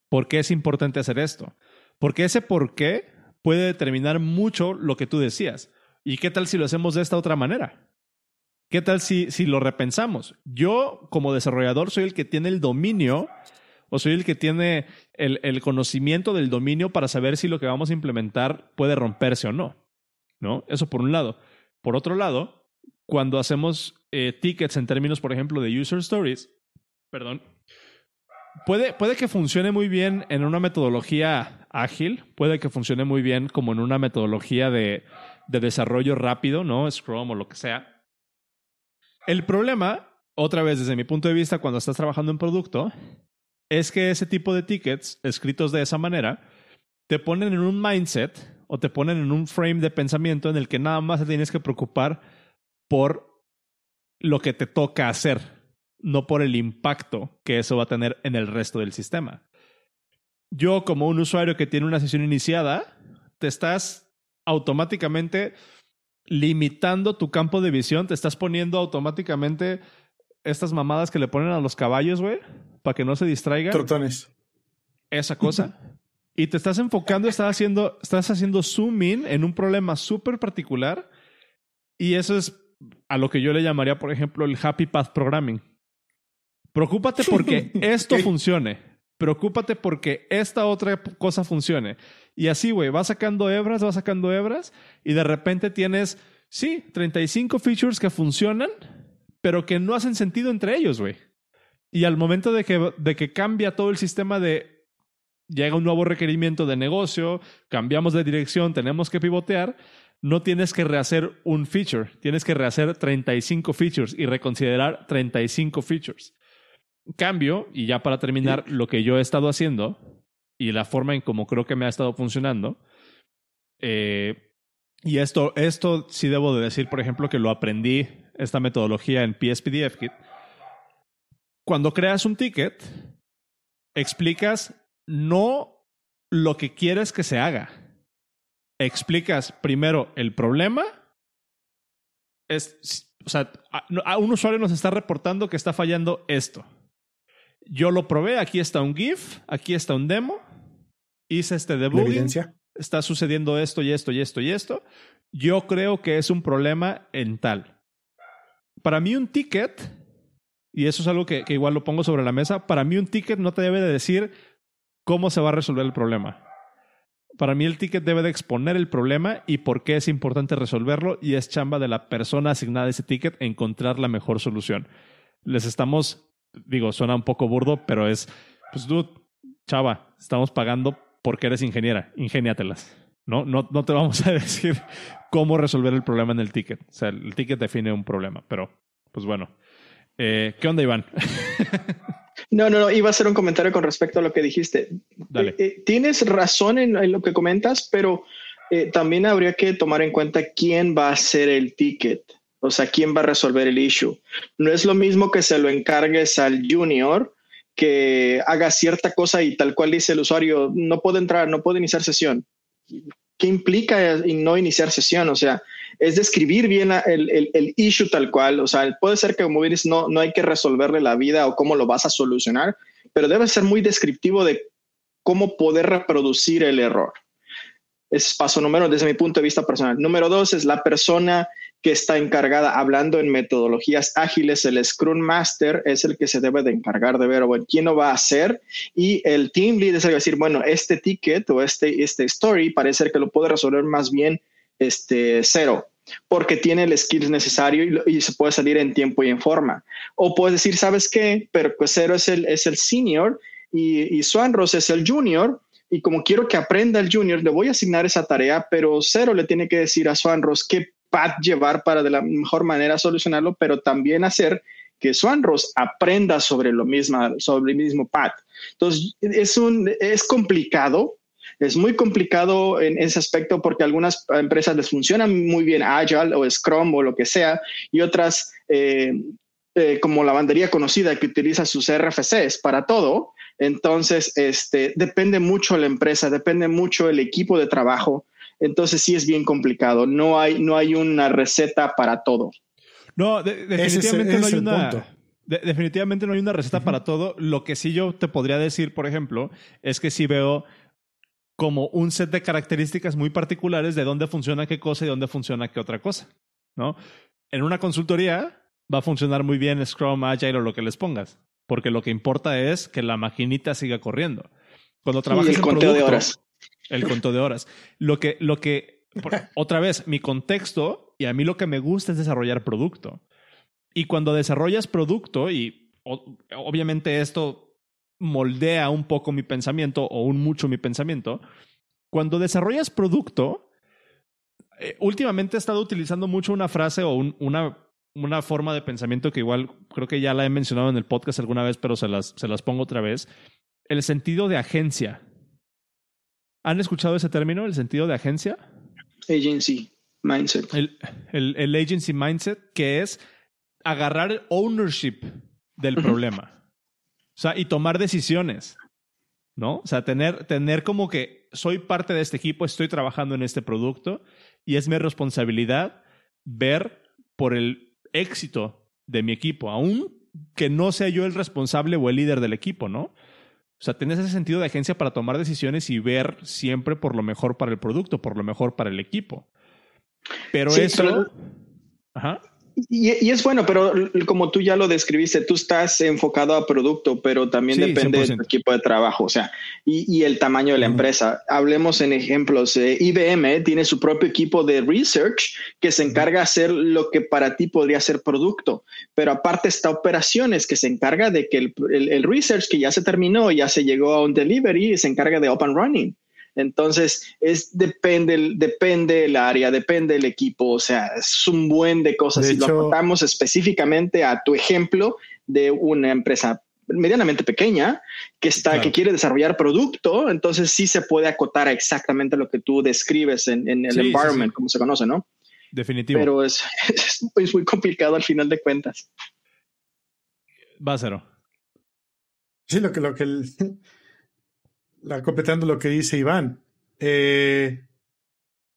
¿Por qué es importante hacer esto? Porque ese por qué puede determinar mucho lo que tú decías. ¿Y qué tal si lo hacemos de esta otra manera? ¿Qué tal si, si lo repensamos? Yo, como desarrollador, soy el que tiene el dominio o soy el que tiene el, el, conocimiento del dominio para saber si lo que vamos a implementar puede romperse o no. ¿No? Eso por un lado. Por otro lado, cuando hacemos eh, tickets en términos, por ejemplo, de user stories, perdón, puede, puede que funcione muy bien en una metodología ágil, puede que funcione muy bien como en una metodología de, de desarrollo rápido, ¿no? Scrum o lo que sea el problema, otra vez desde mi punto de vista, cuando estás trabajando en producto, es que ese tipo de tickets escritos de esa manera te ponen en un mindset o te ponen en un frame de pensamiento en el que nada más te tienes que preocupar por lo que te toca hacer, no por el impacto que eso va a tener en el resto del sistema. Yo como un usuario que tiene una sesión iniciada, te estás automáticamente limitando tu campo de visión, te estás poniendo automáticamente estas mamadas que le ponen a los caballos, güey, para que no se distraigan. Trotones. Esa cosa. y te estás enfocando, estás haciendo, estás haciendo zoom in en un problema súper particular. Y eso es a lo que yo le llamaría, por ejemplo, el happy path programming. Preocúpate porque esto funcione. Preocúpate porque esta otra cosa funcione. Y así, güey, vas sacando hebras, vas sacando hebras y de repente tienes, sí, 35 features que funcionan, pero que no hacen sentido entre ellos, güey. Y al momento de que, de que cambia todo el sistema de llega un nuevo requerimiento de negocio, cambiamos de dirección, tenemos que pivotear, no tienes que rehacer un feature, tienes que rehacer 35 features y reconsiderar 35 features. Cambio, y ya para terminar, lo que yo he estado haciendo y la forma en cómo creo que me ha estado funcionando. Eh, y esto, esto sí debo de decir, por ejemplo, que lo aprendí, esta metodología en PSPDFKit. Cuando creas un ticket, explicas no lo que quieres que se haga. Explicas primero el problema. Es, o sea, a un usuario nos está reportando que está fallando esto. Yo lo probé, aquí está un GIF, aquí está un demo, hice este debugging, está sucediendo esto y esto y esto y esto. Yo creo que es un problema en tal. Para mí un ticket, y eso es algo que, que igual lo pongo sobre la mesa, para mí un ticket no te debe de decir cómo se va a resolver el problema. Para mí el ticket debe de exponer el problema y por qué es importante resolverlo y es chamba de la persona asignada a ese ticket encontrar la mejor solución. Les estamos digo, suena un poco burdo, pero es, pues dude, chava, estamos pagando porque eres ingeniera, ingéniatelas. ¿no? No, no te vamos a decir cómo resolver el problema en el ticket. O sea, el ticket define un problema, pero pues bueno. Eh, ¿Qué onda, Iván? no, no, no, iba a hacer un comentario con respecto a lo que dijiste. Dale. Eh, eh, tienes razón en, lo que comentas, pero también habría que tomar en cuenta quién va a hacer el ticket. O sea, ¿quién va a resolver el issue? No es lo mismo que se lo encargues al junior que haga cierta cosa y tal cual dice el usuario, no puede entrar, no puede iniciar sesión. ¿Qué implica no iniciar sesión? O sea, es describir bien el, el, issue tal cual. O sea, puede ser que como dices, no, no hay que resolverle la vida o cómo lo vas a solucionar, pero debe ser muy descriptivo de cómo poder reproducir el error. Es paso número desde mi punto de vista personal. Número dos es la persona que está encargada, hablando en metodologías ágiles, el Scrum Master es el que se debe de encargar de ver, bueno, quién lo va a hacer y el Team Lead es el que va a decir, bueno, este ticket o este, este story parece que lo puede resolver más bien este cero porque tiene el skills necesario y, se puede salir en tiempo y en forma. O puedes decir, ¿sabes qué? Pero pues cero es el, es el senior y, y Swanros es el junior y como quiero que aprenda el junior, le voy a asignar esa tarea, pero cero le tiene que decir a Swanros qué pad llevar para de la mejor manera solucionarlo, pero también hacer que Swanros aprenda sobre lo mismo, sobre el mismo pad. Entonces, es, un, es complicado, es muy complicado en ese aspecto porque algunas empresas les funcionan muy bien Agile o Scrum o lo que sea, y otras, eh, eh, como la bandería conocida que utiliza sus RFCs para todo, entonces, este, depende mucho la empresa, depende mucho el equipo de trabajo. Entonces, sí es bien complicado. No hay, no hay una receta para todo. No, definitivamente no hay una. definitivamente no hay una receta para todo. Lo que sí yo te podría decir, por ejemplo, es que sí veo como un set de características muy particulares de dónde funciona qué cosa y dónde funciona qué otra cosa. ¿no? En una consultoría va a funcionar muy bien Scrum, Agile o lo que les pongas porque lo que importa es que la maquinita siga corriendo. Cuando trabajas el conteo de horas. El conteo de horas. Lo que, lo que, otra vez, mi contexto y a mí lo que me gusta es desarrollar producto. Y cuando desarrollas producto, y obviamente esto moldea un poco mi pensamiento o un mucho mi pensamiento, cuando desarrollas producto, eh, últimamente he estado utilizando mucho una frase o una una forma de pensamiento que igual creo que ya la he mencionado en el podcast alguna vez, pero se las, se las pongo otra vez. El sentido de agencia. ¿Han escuchado ese término, el sentido de agencia? Agency mindset. El, el, el agency mindset, que es agarrar el ownership del problema. O sea, y tomar decisiones. ¿No? O sea, tener, tener como que soy parte de este equipo, estoy trabajando en este producto y es mi responsabilidad ver por el éxito de mi equipo, aún que no sea yo el responsable o el líder del equipo, ¿no? O sea, tienes ese sentido de agencia para tomar decisiones y ver siempre por lo mejor para el producto, por lo mejor para el equipo. Pero eso... Ajá. Y, es bueno, pero como tú ya lo describiste, tú estás enfocado a producto, pero también depende del equipo de trabajo, o sea, y, el tamaño de la empresa. Hablemos en ejemplos. IBM tiene su propio equipo de research que se encarga de hacer lo que para ti podría ser producto, pero aparte está operaciones que se encarga de que el, el research que ya se terminó, ya se llegó a un delivery, se encarga de open running. Entonces, es depende, depende el área, depende el equipo, o sea, es un buen de cosas. si lo aportamos específicamente a tu ejemplo de una empresa medianamente pequeña que está que quiere desarrollar producto, entonces sí se puede acotar a exactamente lo que tú describes en, el environment, como se conoce, ¿no? Definitivo. Pero es, es, muy complicado al final de cuentas. Va a ser. Sí, lo que, lo que completando lo que dice Iván. Eh,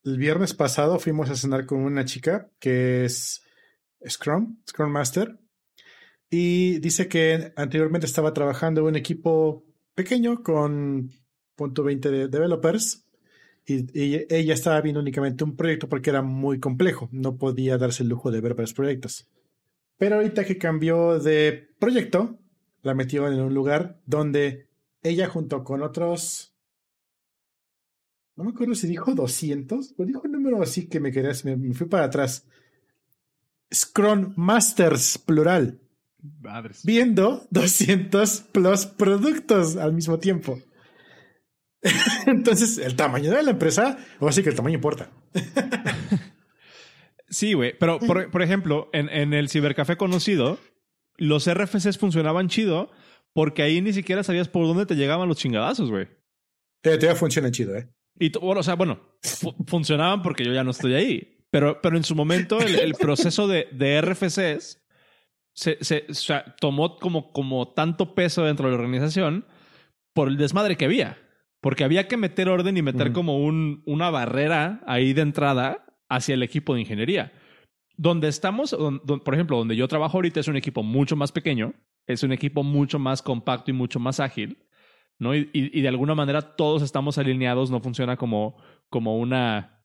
el viernes pasado fuimos a cenar con una chica que es Scrum, Scrum Master, y dice que anteriormente estaba trabajando en un equipo pequeño con punto .20 de developers y, ella estaba viendo únicamente un proyecto porque era muy complejo, no podía darse el lujo de ver varios proyectos. Pero ahorita que cambió de proyecto, la metió en un lugar donde ella junto con otros, no me acuerdo si dijo 200, o dijo un número así que me quedé, me, fui para atrás. Scrum Masters, plural. Viendo 200 plus productos al mismo tiempo. Entonces, el tamaño de la empresa, o así que el tamaño importa. sí, güey. Pero, por, por ejemplo, en, en, el cibercafé conocido, los RFCs funcionaban chido porque ahí ni siquiera sabías por dónde te llegaban los chingadazos, güey. Todavía funciona chido, ¿eh? Y bueno, o sea, bueno, funcionaban porque yo ya no estoy ahí. Pero, pero en su momento el, proceso de, de RFCs se, se o sea, tomó como, como tanto peso dentro de la organización por el desmadre que había. Porque había que meter orden y meter como un, una barrera ahí de entrada hacia el equipo de ingeniería. Donde estamos, por ejemplo, donde yo trabajo ahorita es un equipo mucho más pequeño, es un equipo mucho más compacto y mucho más ágil, ¿no? Y, de alguna manera todos estamos alineados, no funciona como, como una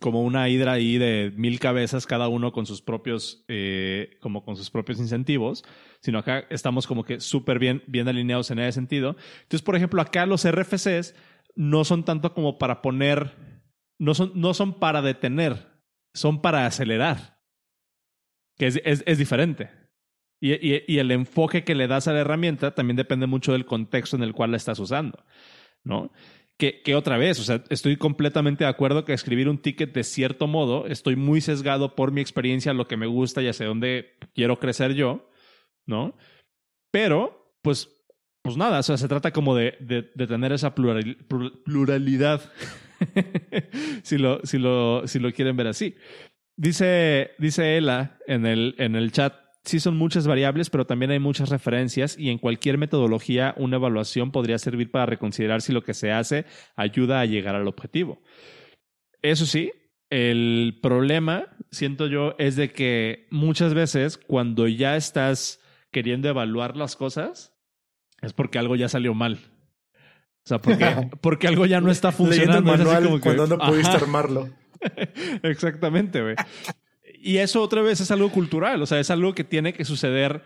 como una hidra ahí de mil cabezas, cada uno con sus propios, eh, como con sus propios incentivos, sino acá estamos como que súper bien, bien alineados en ese sentido. Entonces, por ejemplo, acá los RFCs no son tanto como para poner, no son, no son para detener, son para acelerar, que es, es, es diferente. Y, y, y, el enfoque que le das a la herramienta también depende mucho del contexto en el cual la estás usando, ¿no? que, otra vez, o sea, estoy completamente de acuerdo que escribir un ticket de cierto modo, estoy muy sesgado por mi experiencia, lo que me gusta y hacia dónde quiero crecer yo, ¿no? Pero, pues, pues nada, o sea, se trata como de, de, tener esa pluralidad, si, lo, si, lo, si lo quieren ver así. Dice, dice Ella en el, en el chat, sí son muchas variables, pero también hay muchas referencias y en cualquier metodología una evaluación podría servir para reconsiderar si lo que se hace ayuda a llegar al objetivo. Eso sí, el problema, siento yo, es de que muchas veces cuando ya estás queriendo evaluar las cosas, es porque algo ya salió mal. O sea, porque, porque algo ya no está funcionando. Manual cuando no pudiste armarlo. Exactamente, güey. Y eso otra vez es algo cultural, o sea, es algo que tiene que suceder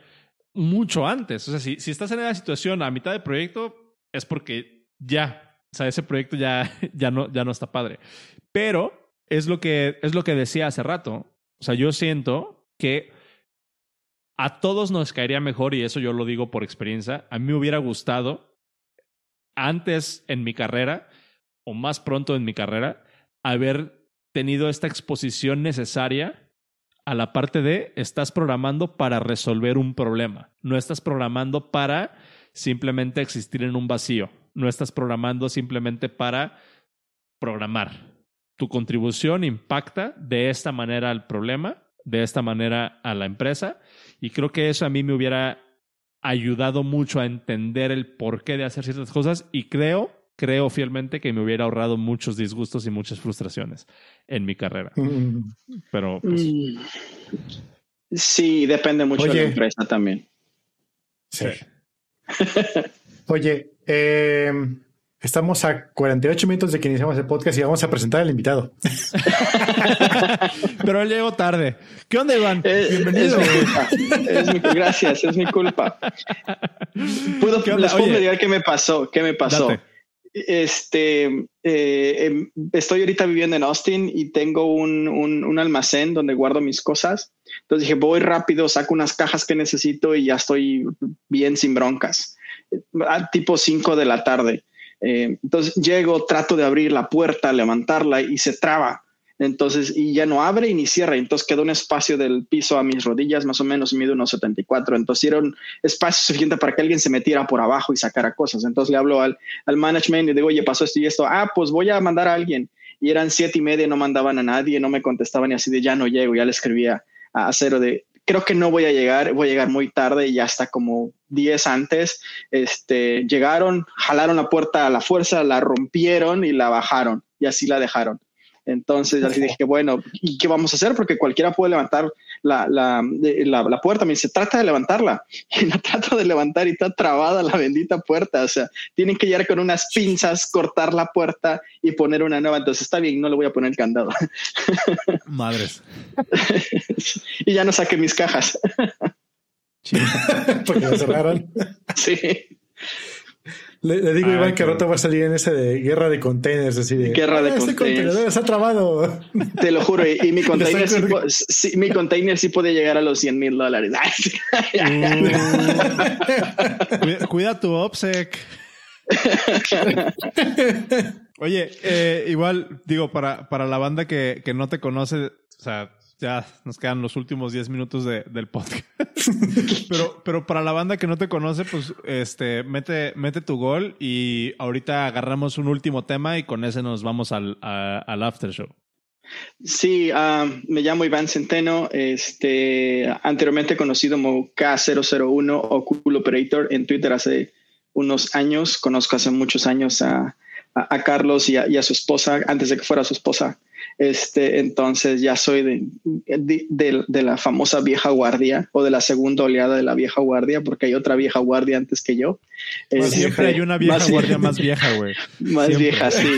mucho antes. O sea, si, si estás en esa situación a mitad de proyecto, es porque ya, o sea, ese proyecto ya, ya, no, ya no está padre. Pero es lo, que, es lo que decía hace rato. O sea, yo siento que a todos nos caería mejor, y eso yo lo digo por experiencia, a mí me hubiera gustado antes en mi carrera, o más pronto en mi carrera, haber tenido esta exposición necesaria a la parte de estás programando para resolver un problema. No estás programando para simplemente existir en un vacío. No estás programando simplemente para programar. Tu contribución impacta de esta manera al problema, de esta manera a la empresa. Y creo que eso a mí me hubiera ayudado mucho a entender el porqué de hacer ciertas cosas y creo creo fielmente que me hubiera ahorrado muchos disgustos y muchas frustraciones en mi carrera. Mm. Pero pues, mm. sí, depende mucho de la empresa también. Sí. Oye, eh, estamos a 48 minutos de que iniciamos el podcast y vamos a presentar al invitado. Pero él llegó tarde. ¿Qué onda, Iván? Bienvenido. Es mi gracias, es mi culpa. ¿Puedo, les puedo qué me pasó. ¿Qué me pasó? Este, eh, em, estoy ahorita viviendo en Austin y tengo un, un, almacén donde guardo mis cosas. Entonces dije, voy rápido, saco unas cajas que necesito y ya estoy bien sin broncas. tipo 5 de la tarde. Eh, entonces llego, trato de abrir la puerta, levantarla y se traba. Entonces, y ya no abre y ni cierra. Entonces quedó un espacio del piso a mis rodillas, más o menos mido unos 74. Entonces era un espacio suficiente para que alguien se metiera por abajo y sacara cosas. Entonces le hablo al, al management y digo, oye, pasó esto y esto. Ah, pues voy a mandar a alguien. Y eran siete y media, no mandaban a nadie, no me contestaban y así de ya no llego. Ya le escribía a cero de creo que no voy a llegar, voy a llegar muy tarde y ya como 10 antes. Este, llegaron, jalaron la puerta a la fuerza, la rompieron y la bajaron y así la dejaron. Entonces así dije, bueno, ¿y qué vamos a hacer? Porque cualquiera puede levantar la, la, la, puerta. Me dice, trata de levantarla. Y la trato de levantar y está trabada la bendita puerta. O sea, tienen que llegar con unas pinzas, cortar la puerta y poner una nueva. Entonces está bien, no le voy a poner el candado. Madres. y ya no saqué mis cajas. Porque lo cerraron. sí. Le, digo a Iván que rato va a salir en ese de guerra de containers, así de guerra de este containers. se ha trabado. Te lo juro, y, mi container sí, mi container sí puede llegar a los 100 mil dólares. Uh. cuida, tu OPSEC. Oye, eh, igual digo, para, para la banda que, que no te conoce, o sea, ya nos quedan los últimos 10 minutos de, del podcast. pero, pero para la banda que no te conoce, pues este, mete, mete tu gol y ahorita agarramos un último tema y con ese nos vamos al, al after show. Sí, ah, me llamo Iván Centeno, este, anteriormente conocido como K001 o Cool Operator en Twitter hace unos años. Conozco hace muchos años a, a, Carlos y a, y a, su esposa, antes de que fuera su esposa. Este, entonces ya soy de, de, la famosa vieja guardia o de la segunda oleada de la vieja guardia, porque hay otra vieja guardia antes que yo. siempre hay una vieja guardia más vieja, güey. Más vieja, sí.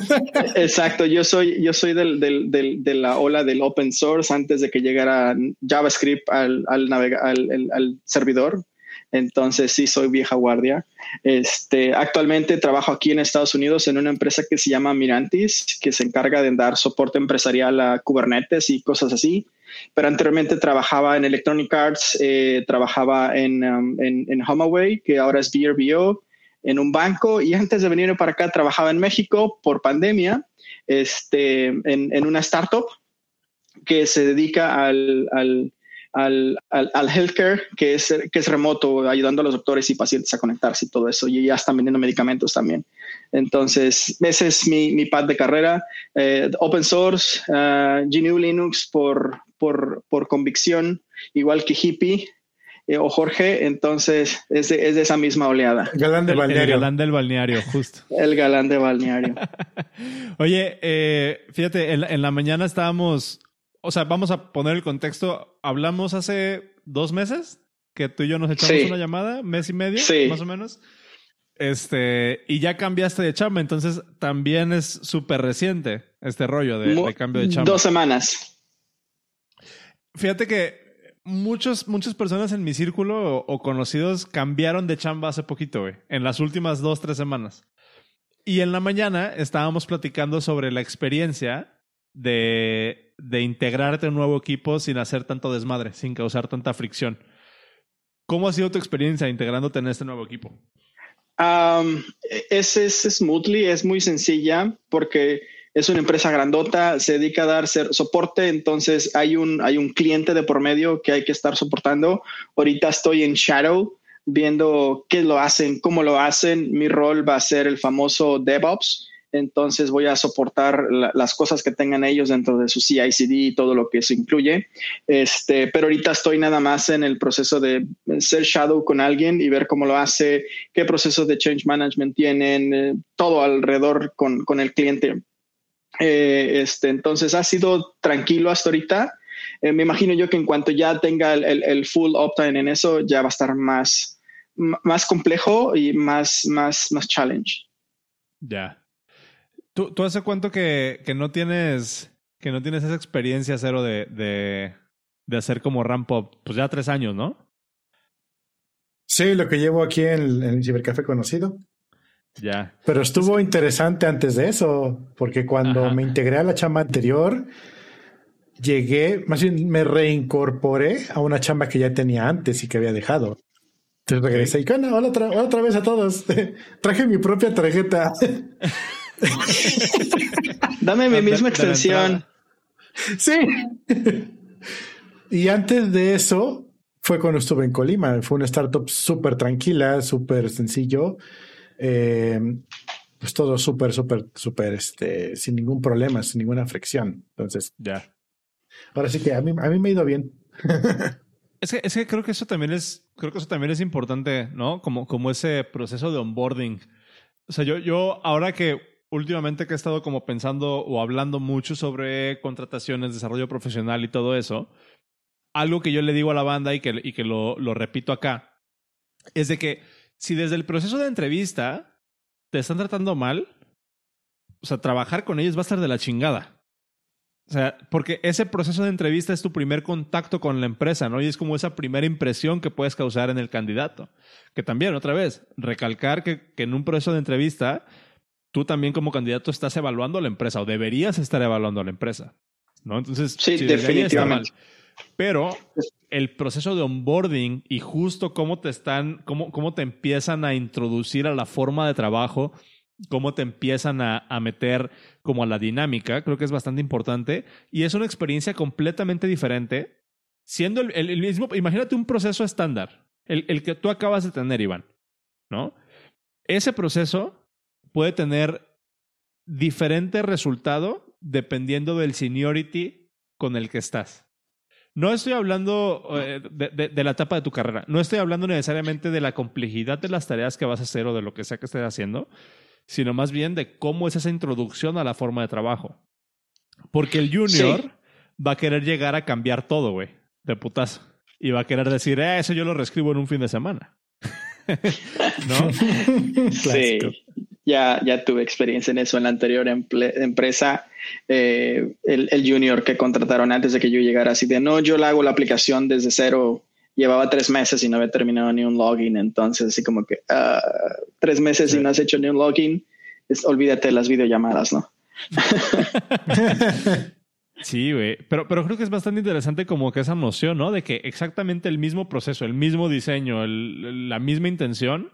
Exacto. Yo soy, yo soy del, del, del, de la ola del open source antes de que llegara JavaScript al, al, al, al servidor. Entonces sí soy vieja guardia. Este, actualmente trabajo aquí en Estados Unidos en una empresa que se llama Mirantis, que se encarga de dar soporte empresarial a Kubernetes y cosas así. Pero anteriormente trabajaba en Electronic Arts, eh, trabajaba en, um, en, en HomeAway, que ahora es VRBO, en un banco. Y antes de venir para acá trabajaba en México por pandemia, este, en, en una startup que se dedica al, al al, al, healthcare, que es, que es remoto, ayudando a los doctores y pacientes a conectarse y todo eso. Y ya están vendiendo medicamentos también. Entonces, ese es mi, mi pad de carrera. Eh, open source, uh, GNU Linux por, por, por convicción, igual que Hippie. Eh, o Jorge, entonces es de, es de, esa misma oleada. Galán del balneario. El galán del balneario, justo. el galán de balneario. Oye, eh, fíjate, en, en la mañana estábamos o sea, vamos a poner el contexto. Hablamos hace dos meses que tú y yo nos echamos una llamada, mes y medio, más o menos. Este, y ya cambiaste de chamba, entonces también es súper reciente este rollo de, cambio de chamba. Dos semanas. Fíjate que muchos, muchas personas en mi círculo o, conocidos cambiaron de chamba hace poquito, güey, en las últimas dos, tres semanas. Y en la mañana estábamos platicando sobre la experiencia de de integrarte en un nuevo equipo sin hacer tanto desmadre, sin causar tanta fricción. ¿Cómo ha sido tu experiencia integrándote en este nuevo equipo? es, es smoothly, es muy sencilla porque es una empresa grandota, se dedica a dar soporte, entonces hay un, hay un cliente de por medio que hay que estar soportando. Ahorita estoy en Shadow viendo qué lo hacen, cómo lo hacen. Mi rol va a ser el famoso DevOps, entonces voy a soportar las cosas que tengan ellos dentro de su CI/CD y todo lo que eso incluye. Este, pero ahorita estoy nada más en el proceso de ser shadow con alguien y ver cómo lo hace, qué procesos de change management tienen, eh, todo alrededor con, con el cliente. Eh, este, entonces ha sido tranquilo hasta ahorita. Eh, me imagino yo que en cuanto ya tenga el, el, full opt-in en eso, ya va a estar más, más complejo y más, más, más challenge. Ya. ¿Tú, hace cuánto que, que, no tienes que no tienes esa experiencia cero de, de, de hacer como ramp up? Pues ya tres años, ¿no? Sí, lo que llevo aquí en, el cibercafé conocido. Ya. Pero estuvo interesante antes de eso, porque cuando me integré a la chamba anterior, llegué, más bien me reincorporé a una chamba que ya tenía antes y que había dejado. Entonces regresé y, hola otra, otra vez a todos. Traje mi propia tarjeta. Dame mi misma extensión. Sí. y antes de eso, fue cuando estuve en Colima. Fue una startup súper tranquila, súper sencillo. Eh, pues todo súper, súper, súper, este, sin ningún problema, sin ninguna fricción. Entonces, ya. Ahora sí que a mí, a mí me ha ido bien. es, que, es que creo que eso también es, creo que eso también es importante, ¿no? Como, como ese proceso de onboarding. O sea, yo, yo ahora que últimamente que he estado como pensando o hablando mucho sobre contrataciones, desarrollo profesional y todo eso, algo que yo le digo a la banda y que, y que lo, repito acá, es de que si desde el proceso de entrevista te están tratando mal, o sea, trabajar con ellos va a estar de la chingada. O sea, porque ese proceso de entrevista es tu primer contacto con la empresa, ¿no? Y es como esa primera impresión que puedes causar en el candidato. Que también, otra vez, recalcar que, que en un proceso de entrevista tú también como candidato estás evaluando a la empresa o deberías estar evaluando a la empresa. ¿no? Entonces, sí, definitivamente. Pero el proceso de onboarding y justo cómo te están, cómo, cómo te empiezan a introducir a la forma de trabajo, cómo te empiezan a, a, meter como a la dinámica, creo que es bastante importante. Y es una experiencia completamente diferente, siendo el, el, mismo, imagínate un proceso estándar, el, el que tú acabas de tener, Iván, ¿no? Ese proceso puede tener diferente resultado dependiendo del seniority con el que estás. No estoy hablando eh, de, la etapa de tu carrera, no estoy hablando necesariamente de la complejidad de las tareas que vas a hacer o de lo que sea que estés haciendo, sino más bien de cómo es esa introducción a la forma de trabajo. Porque el junior va a querer llegar a cambiar todo, güey, de putazo. Y va a querer decir, eh, eso yo lo reescribo en un fin de semana. ¿No? sí, ya, ya tuve experiencia en eso en la anterior empresa. Eh, el, el, junior que contrataron antes de que yo llegara, así de no, yo le hago la aplicación desde cero. Llevaba tres meses y no había terminado ni un login. Entonces, así como que uh, tres meses y no has hecho ni un login, es, olvídate de las videollamadas, ¿no? Sí, güey. Pero, pero creo que es bastante interesante como que esa noción, ¿no? De que exactamente el mismo proceso, el mismo diseño, la misma intención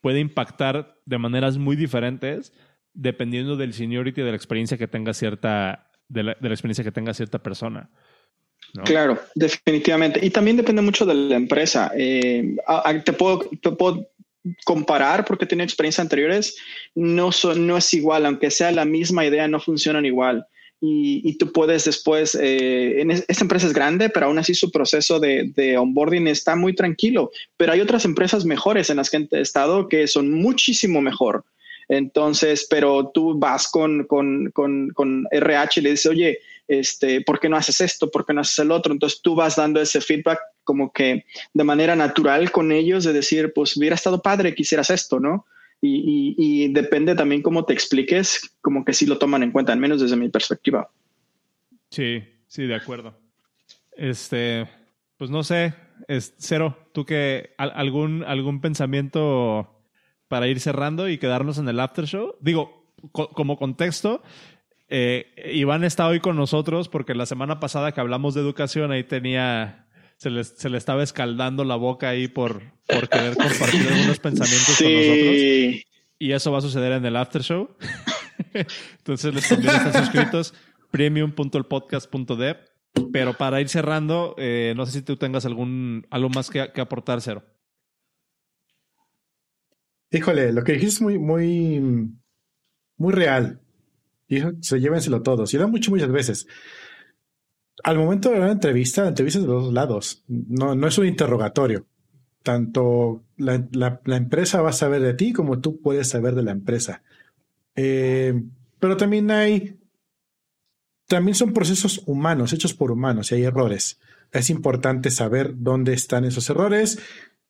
puede impactar de maneras muy diferentes dependiendo del seniority, de la experiencia que tenga cierta, de la, experiencia que tenga cierta persona. Claro, definitivamente. Y también depende mucho de la empresa. Eh, te, puedo, te puedo comparar porque tiene experiencias anteriores. No, no es igual, aunque sea la misma idea, no funcionan igual y, tú puedes después, eh, esta empresa es grande, pero aún así su proceso de, de, onboarding está muy tranquilo, pero hay otras empresas mejores en las que he estado que son muchísimo mejor. Entonces, pero tú vas con, con, con, con RH y le dices, oye, este, ¿por qué no haces esto? ¿Por qué no haces el otro? Entonces tú vas dando ese feedback como que de manera natural con ellos de decir, pues hubiera estado padre que hicieras esto, ¿no? Y, depende también cómo te expliques, como que sí lo toman en cuenta, al menos desde mi perspectiva. Sí, sí, de acuerdo. Este, pues no sé, es, Cero, tú que algún, algún pensamiento para ir cerrando y quedarnos en el after show. Digo, como contexto, eh, Iván está hoy con nosotros porque la semana pasada que hablamos de educación ahí tenía se le, se le estaba escaldando la boca ahí por, por querer compartir algunos pensamientos con nosotros. Y eso va a suceder en el after show. Entonces les conviene estar suscritos premium.elpodcast.dev. Pero para ir cerrando, eh, no sé si tú tengas algún algo más que, que, aportar, Cero. Híjole, lo que dijiste es muy, muy, muy real. Y se llévenselo todos. Y da mucho, muchas veces al momento de la entrevista, la entrevista es de los lados. No, no es un interrogatorio. Tanto la, empresa va a saber de ti como tú puedes saber de la empresa. Eh, pero también hay, también son procesos humanos, hechos por humanos y hay errores. Es importante saber dónde están esos errores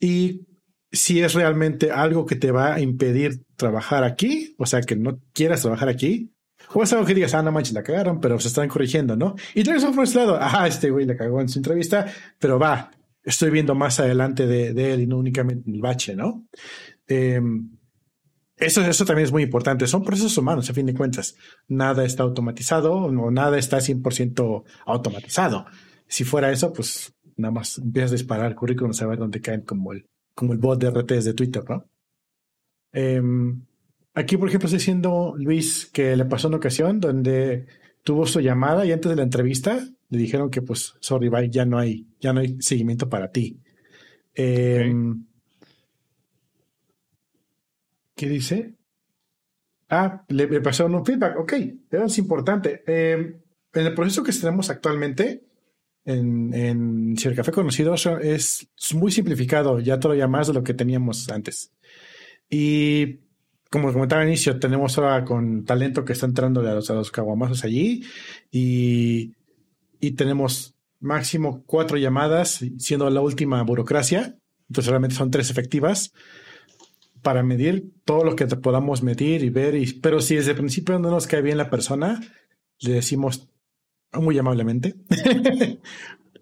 y si es realmente algo que te va a impedir trabajar aquí, o sea, que no quieras trabajar aquí, o es algo que digas, ah, no manches, la cagaron, pero se están corrigiendo, ¿no? Y tienes un frustrado, ah, este güey la cagó en su entrevista, pero va, estoy viendo más adelante de, él y no únicamente el bache, ¿no? Em, eso, eso también es muy importante. Son procesos humanos, a fin de cuentas. Nada está automatizado o nada está 100% automatizado. Si fuera eso, pues nada más empiezas a disparar el currículum, a ver dónde caen como el, como el bot de RTs de Twitter, ¿no? Eh, Aquí, por ejemplo, estoy diciendo Luis que le pasó una ocasión donde tuvo su llamada y antes de la entrevista le dijeron que, pues, sorry, bye, ya no hay, ya no hay seguimiento para ti. Em, ¿Qué dice? Ah, le, pasó un feedback. Ok, eso es importante. Em, en el proceso que tenemos actualmente, en, en café conocido es, muy simplificado, ya todavía más de lo que teníamos antes. Y como comentaba al inicio, tenemos ahora con talento que está entrando a los, a los caguamazos allí y, y tenemos máximo cuatro llamadas, siendo la última burocracia. Entonces realmente son tres efectivas para medir todo lo que podamos medir y ver. Y, pero si desde el principio no nos cae bien la persona, le decimos muy amablemente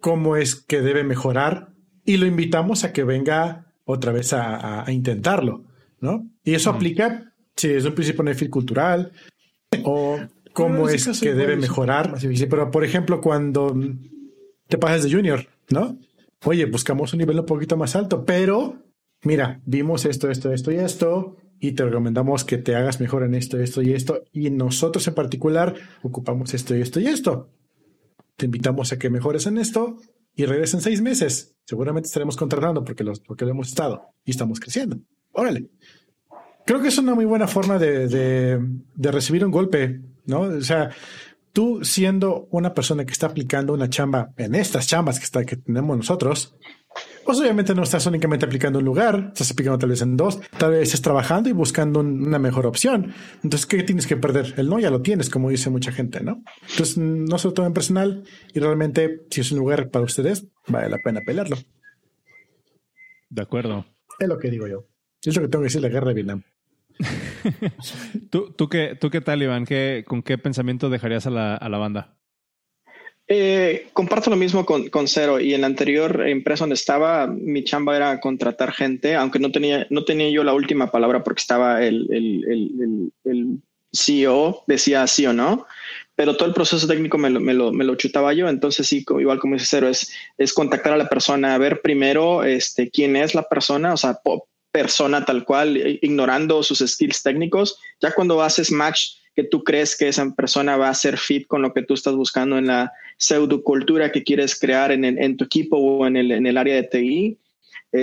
cómo es que debe mejorar y lo invitamos a que venga otra vez a intentarlo. ¿No? Y eso aplica si es un principio de fit cultural o cómo es que debe mejorar. Pero, por ejemplo, cuando te pasas de junior, ¿no? Oye, buscamos un nivel un poquito más alto, pero mira, vimos esto, esto, esto y esto, y te recomendamos que te hagas mejor en esto, esto y esto, y nosotros en particular ocupamos esto y esto y esto. Te invitamos a que mejores en esto y regresen seis meses. Seguramente estaremos contratando porque, los, porque lo hemos estado y estamos creciendo órale. Creo que es una muy buena forma de, recibir un golpe, ¿no? O sea, tú siendo una persona que está aplicando una chamba en estas chambas que, está, que tenemos nosotros, pues obviamente no estás únicamente aplicando un lugar, estás aplicando tal vez en dos, tal vez estás trabajando y buscando una mejor opción. Entonces, ¿qué tienes que perder? El no ya lo tienes, como dice mucha gente, ¿no? Entonces, no se lo tomen personal y realmente, si es un lugar para ustedes, vale la pena pelearlo. De acuerdo. Es lo que digo yo. Es lo que tengo que decir la guerra de Vietnam. ¿Tú, tú, qué, ¿Tú qué tal, Iván? ¿Qué, ¿Con qué pensamiento dejarías a la, a la banda? Eh, comparto lo mismo con, con, Cero y en la anterior empresa donde estaba, mi chamba era contratar gente, aunque no tenía, no tenía yo la última palabra porque estaba el, el, el, el CEO, decía sí o no, pero todo el proceso técnico me lo, me lo, me lo chutaba yo. Entonces, sí, igual como dice Cero, es, es contactar a la persona, ver primero este, quién es la persona, o sea, persona tal cual, ignorando sus skills técnicos. Ya cuando haces match que tú crees que esa persona va a ser fit con lo que tú estás buscando en la pseudocultura que quieres crear en, en tu equipo o en el, en el área de TI,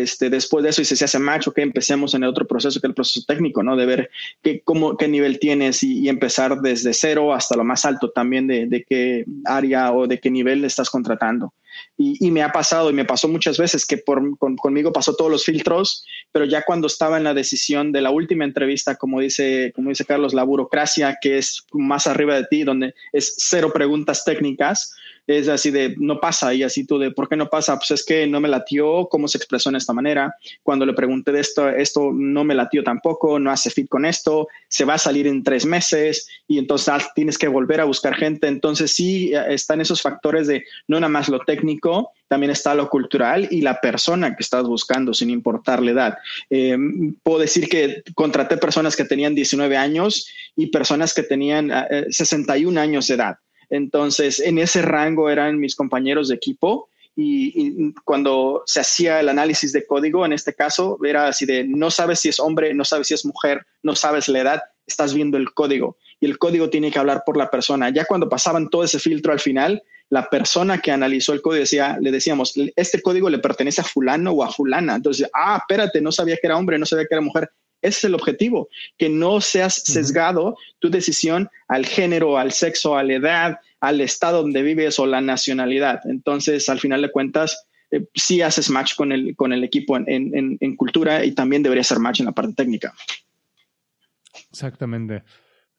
este, después de eso, y si se hace match, que empecemos en el otro proceso, que es el proceso técnico, ¿no? De ver qué, cómo, qué nivel tienes y, empezar desde cero hasta lo más alto también de, de, qué área o de qué nivel estás contratando. Y, y, me ha pasado y me pasó muchas veces que por, conmigo pasó todos los filtros, pero ya cuando estaba en la decisión de la última entrevista, como dice, como dice Carlos, la burocracia que es más arriba de ti, donde es cero preguntas técnicas, es así de no pasa y así tú de por qué no pasa, pues es que no me latió cómo se expresó en esta manera. Cuando le pregunté de esto, esto no me latió tampoco, no hace fit con esto, se va a salir en tres meses y entonces ah, tienes que volver a buscar gente. Entonces sí están esos factores de no nada más lo técnico, también está lo cultural y la persona que estás buscando, sin importar la edad. Eh, puedo decir que contraté personas que tenían 19 años y personas que tenían 61 eh, años de edad. Entonces, en ese rango eran mis compañeros de equipo y, cuando se hacía el análisis de código, en este caso, era así de no sabes si es hombre, no sabes si es mujer, no sabes la edad, estás viendo el código y el código tiene que hablar por la persona. Ya cuando pasaban todo ese filtro al final, la persona que analizó el código decía, le decíamos, este código le pertenece a fulano o a fulana. Entonces, ah, espérate, no sabía que era hombre, no sabía que era mujer. Ese es el objetivo, que no seas sesgado tu decisión al género, al sexo, a la edad, al estado donde vives o la nacionalidad. Entonces, al final de cuentas, eh, sí haces match con el, con el equipo en, cultura y también debería ser match en la parte técnica. Exactamente.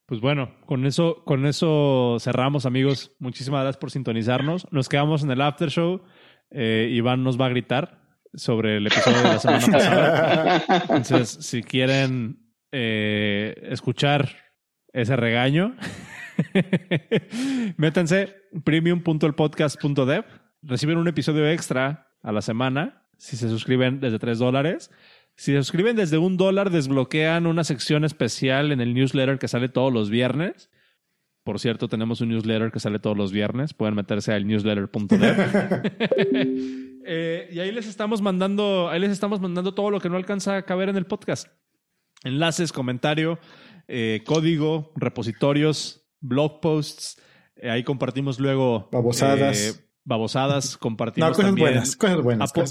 Pues bueno, con eso, con eso cerramos, amigos. Muchísimas gracias por sintonizarnos. Nos quedamos en el after show. Eh, Iván nos va a gritar sobre el episodio de la semana pasada. Entonces, si quieren eh, escuchar ese regaño, métanse premium.elpodcast.dev. Reciben un episodio extra a la semana si se suscriben desde 3 dólares. Si se suscriben desde un dólar, desbloquean una sección especial en el newsletter que sale todos los viernes. Por cierto, tenemos un newsletter que sale todos los viernes. Pueden meterse al newsletter.dev. Eh, y ahí les estamos mandando, ahí les estamos mandando todo lo que no alcanza a caber en el podcast. Enlaces, comentario, eh, código, repositorios, blog posts. Eh, ahí compartimos luego. Babosadas babosadas, compartimos. No, cosas buenas, cosas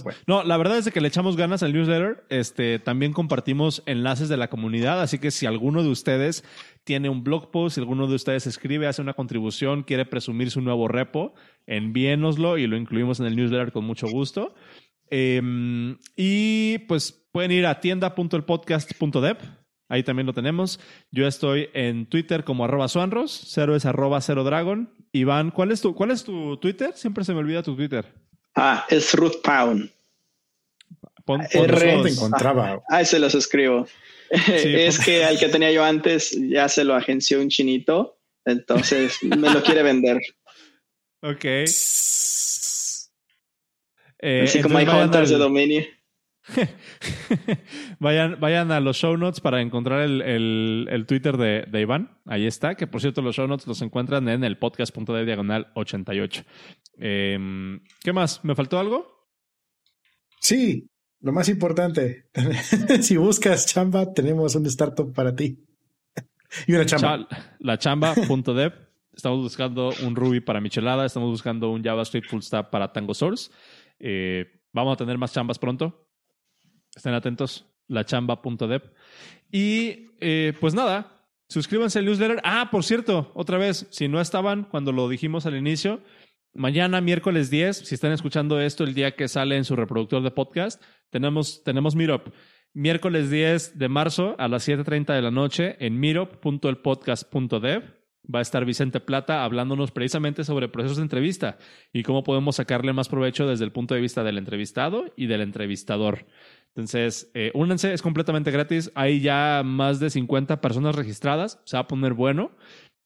buenas, No, la verdad es que le echamos ganas al newsletter. Este, también compartimos enlaces de la comunidad, así que si alguno de ustedes tiene un blog post, si alguno de ustedes escribe, hace una contribución, quiere presumir su nuevo repo, envíenoslo y lo incluimos en el newsletter con mucho gusto. Em, y pues pueden ir a tienda.elpodcast.dev Ahí también lo tenemos. Yo estoy en Twitter como arroba suanros, cero es arroba cero dragon. Iván, ¿cuál es, tu, ¿cuál es tu Twitter? Siempre se me olvida tu Twitter. Ah, es Ruth Pound. Pon, te encontraba. Ah, se los escribo. es que al que tenía yo antes ya se lo agenció un chinito, entonces me lo quiere vender. Ok. Eh, Así como hay hunters de dominio. vayan, vayan a los show notes para encontrar el, Twitter de, Iván. Ahí está. Que por cierto, los show notes los encuentran en el podcast.de diagonal 88. Em, ¿Qué más? ¿Me faltó algo? Sí, lo más importante. si buscas chamba, tenemos un startup para ti. y una chamba. la chamba.dev. Estamos buscando un Ruby para Michelada. Estamos buscando un JavaScript Full Stack para Tango Source. Eh, vamos a tener más chambas pronto. Estén atentos, lachamba.dev. Y eh, pues nada, suscríbanse al newsletter. Ah, por cierto, otra vez, si no estaban cuando lo dijimos al inicio, mañana, miércoles 10, si están escuchando esto el día que sale en su reproductor de podcast, tenemos, tenemos Meetup. Miércoles 10 de marzo a las 7.30 de la noche en meetup.elpodcast.dev va a estar Vicente Plata hablándonos precisamente sobre procesos de entrevista y cómo podemos sacarle más provecho desde el punto de vista del entrevistado y del entrevistador. Entonces, eh, únanse, es completamente gratis. Hay ya más de 50 personas registradas, se va a poner bueno.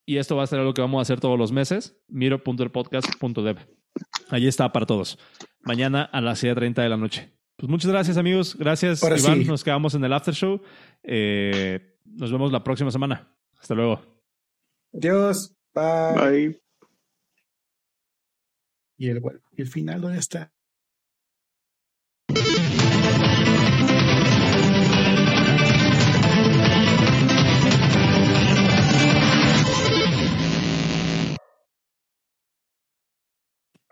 Y esto va a ser algo que vamos a hacer todos los meses. Miro.elpodcast.dev. Allí está para todos. Mañana a las 7.30 de la noche. Pues muchas gracias, amigos. Gracias, Iván. Nos quedamos en el after show. Eh, nos vemos la próxima semana. Hasta luego. Adiós. Bye. Bye. Y el, el final, ¿dónde está?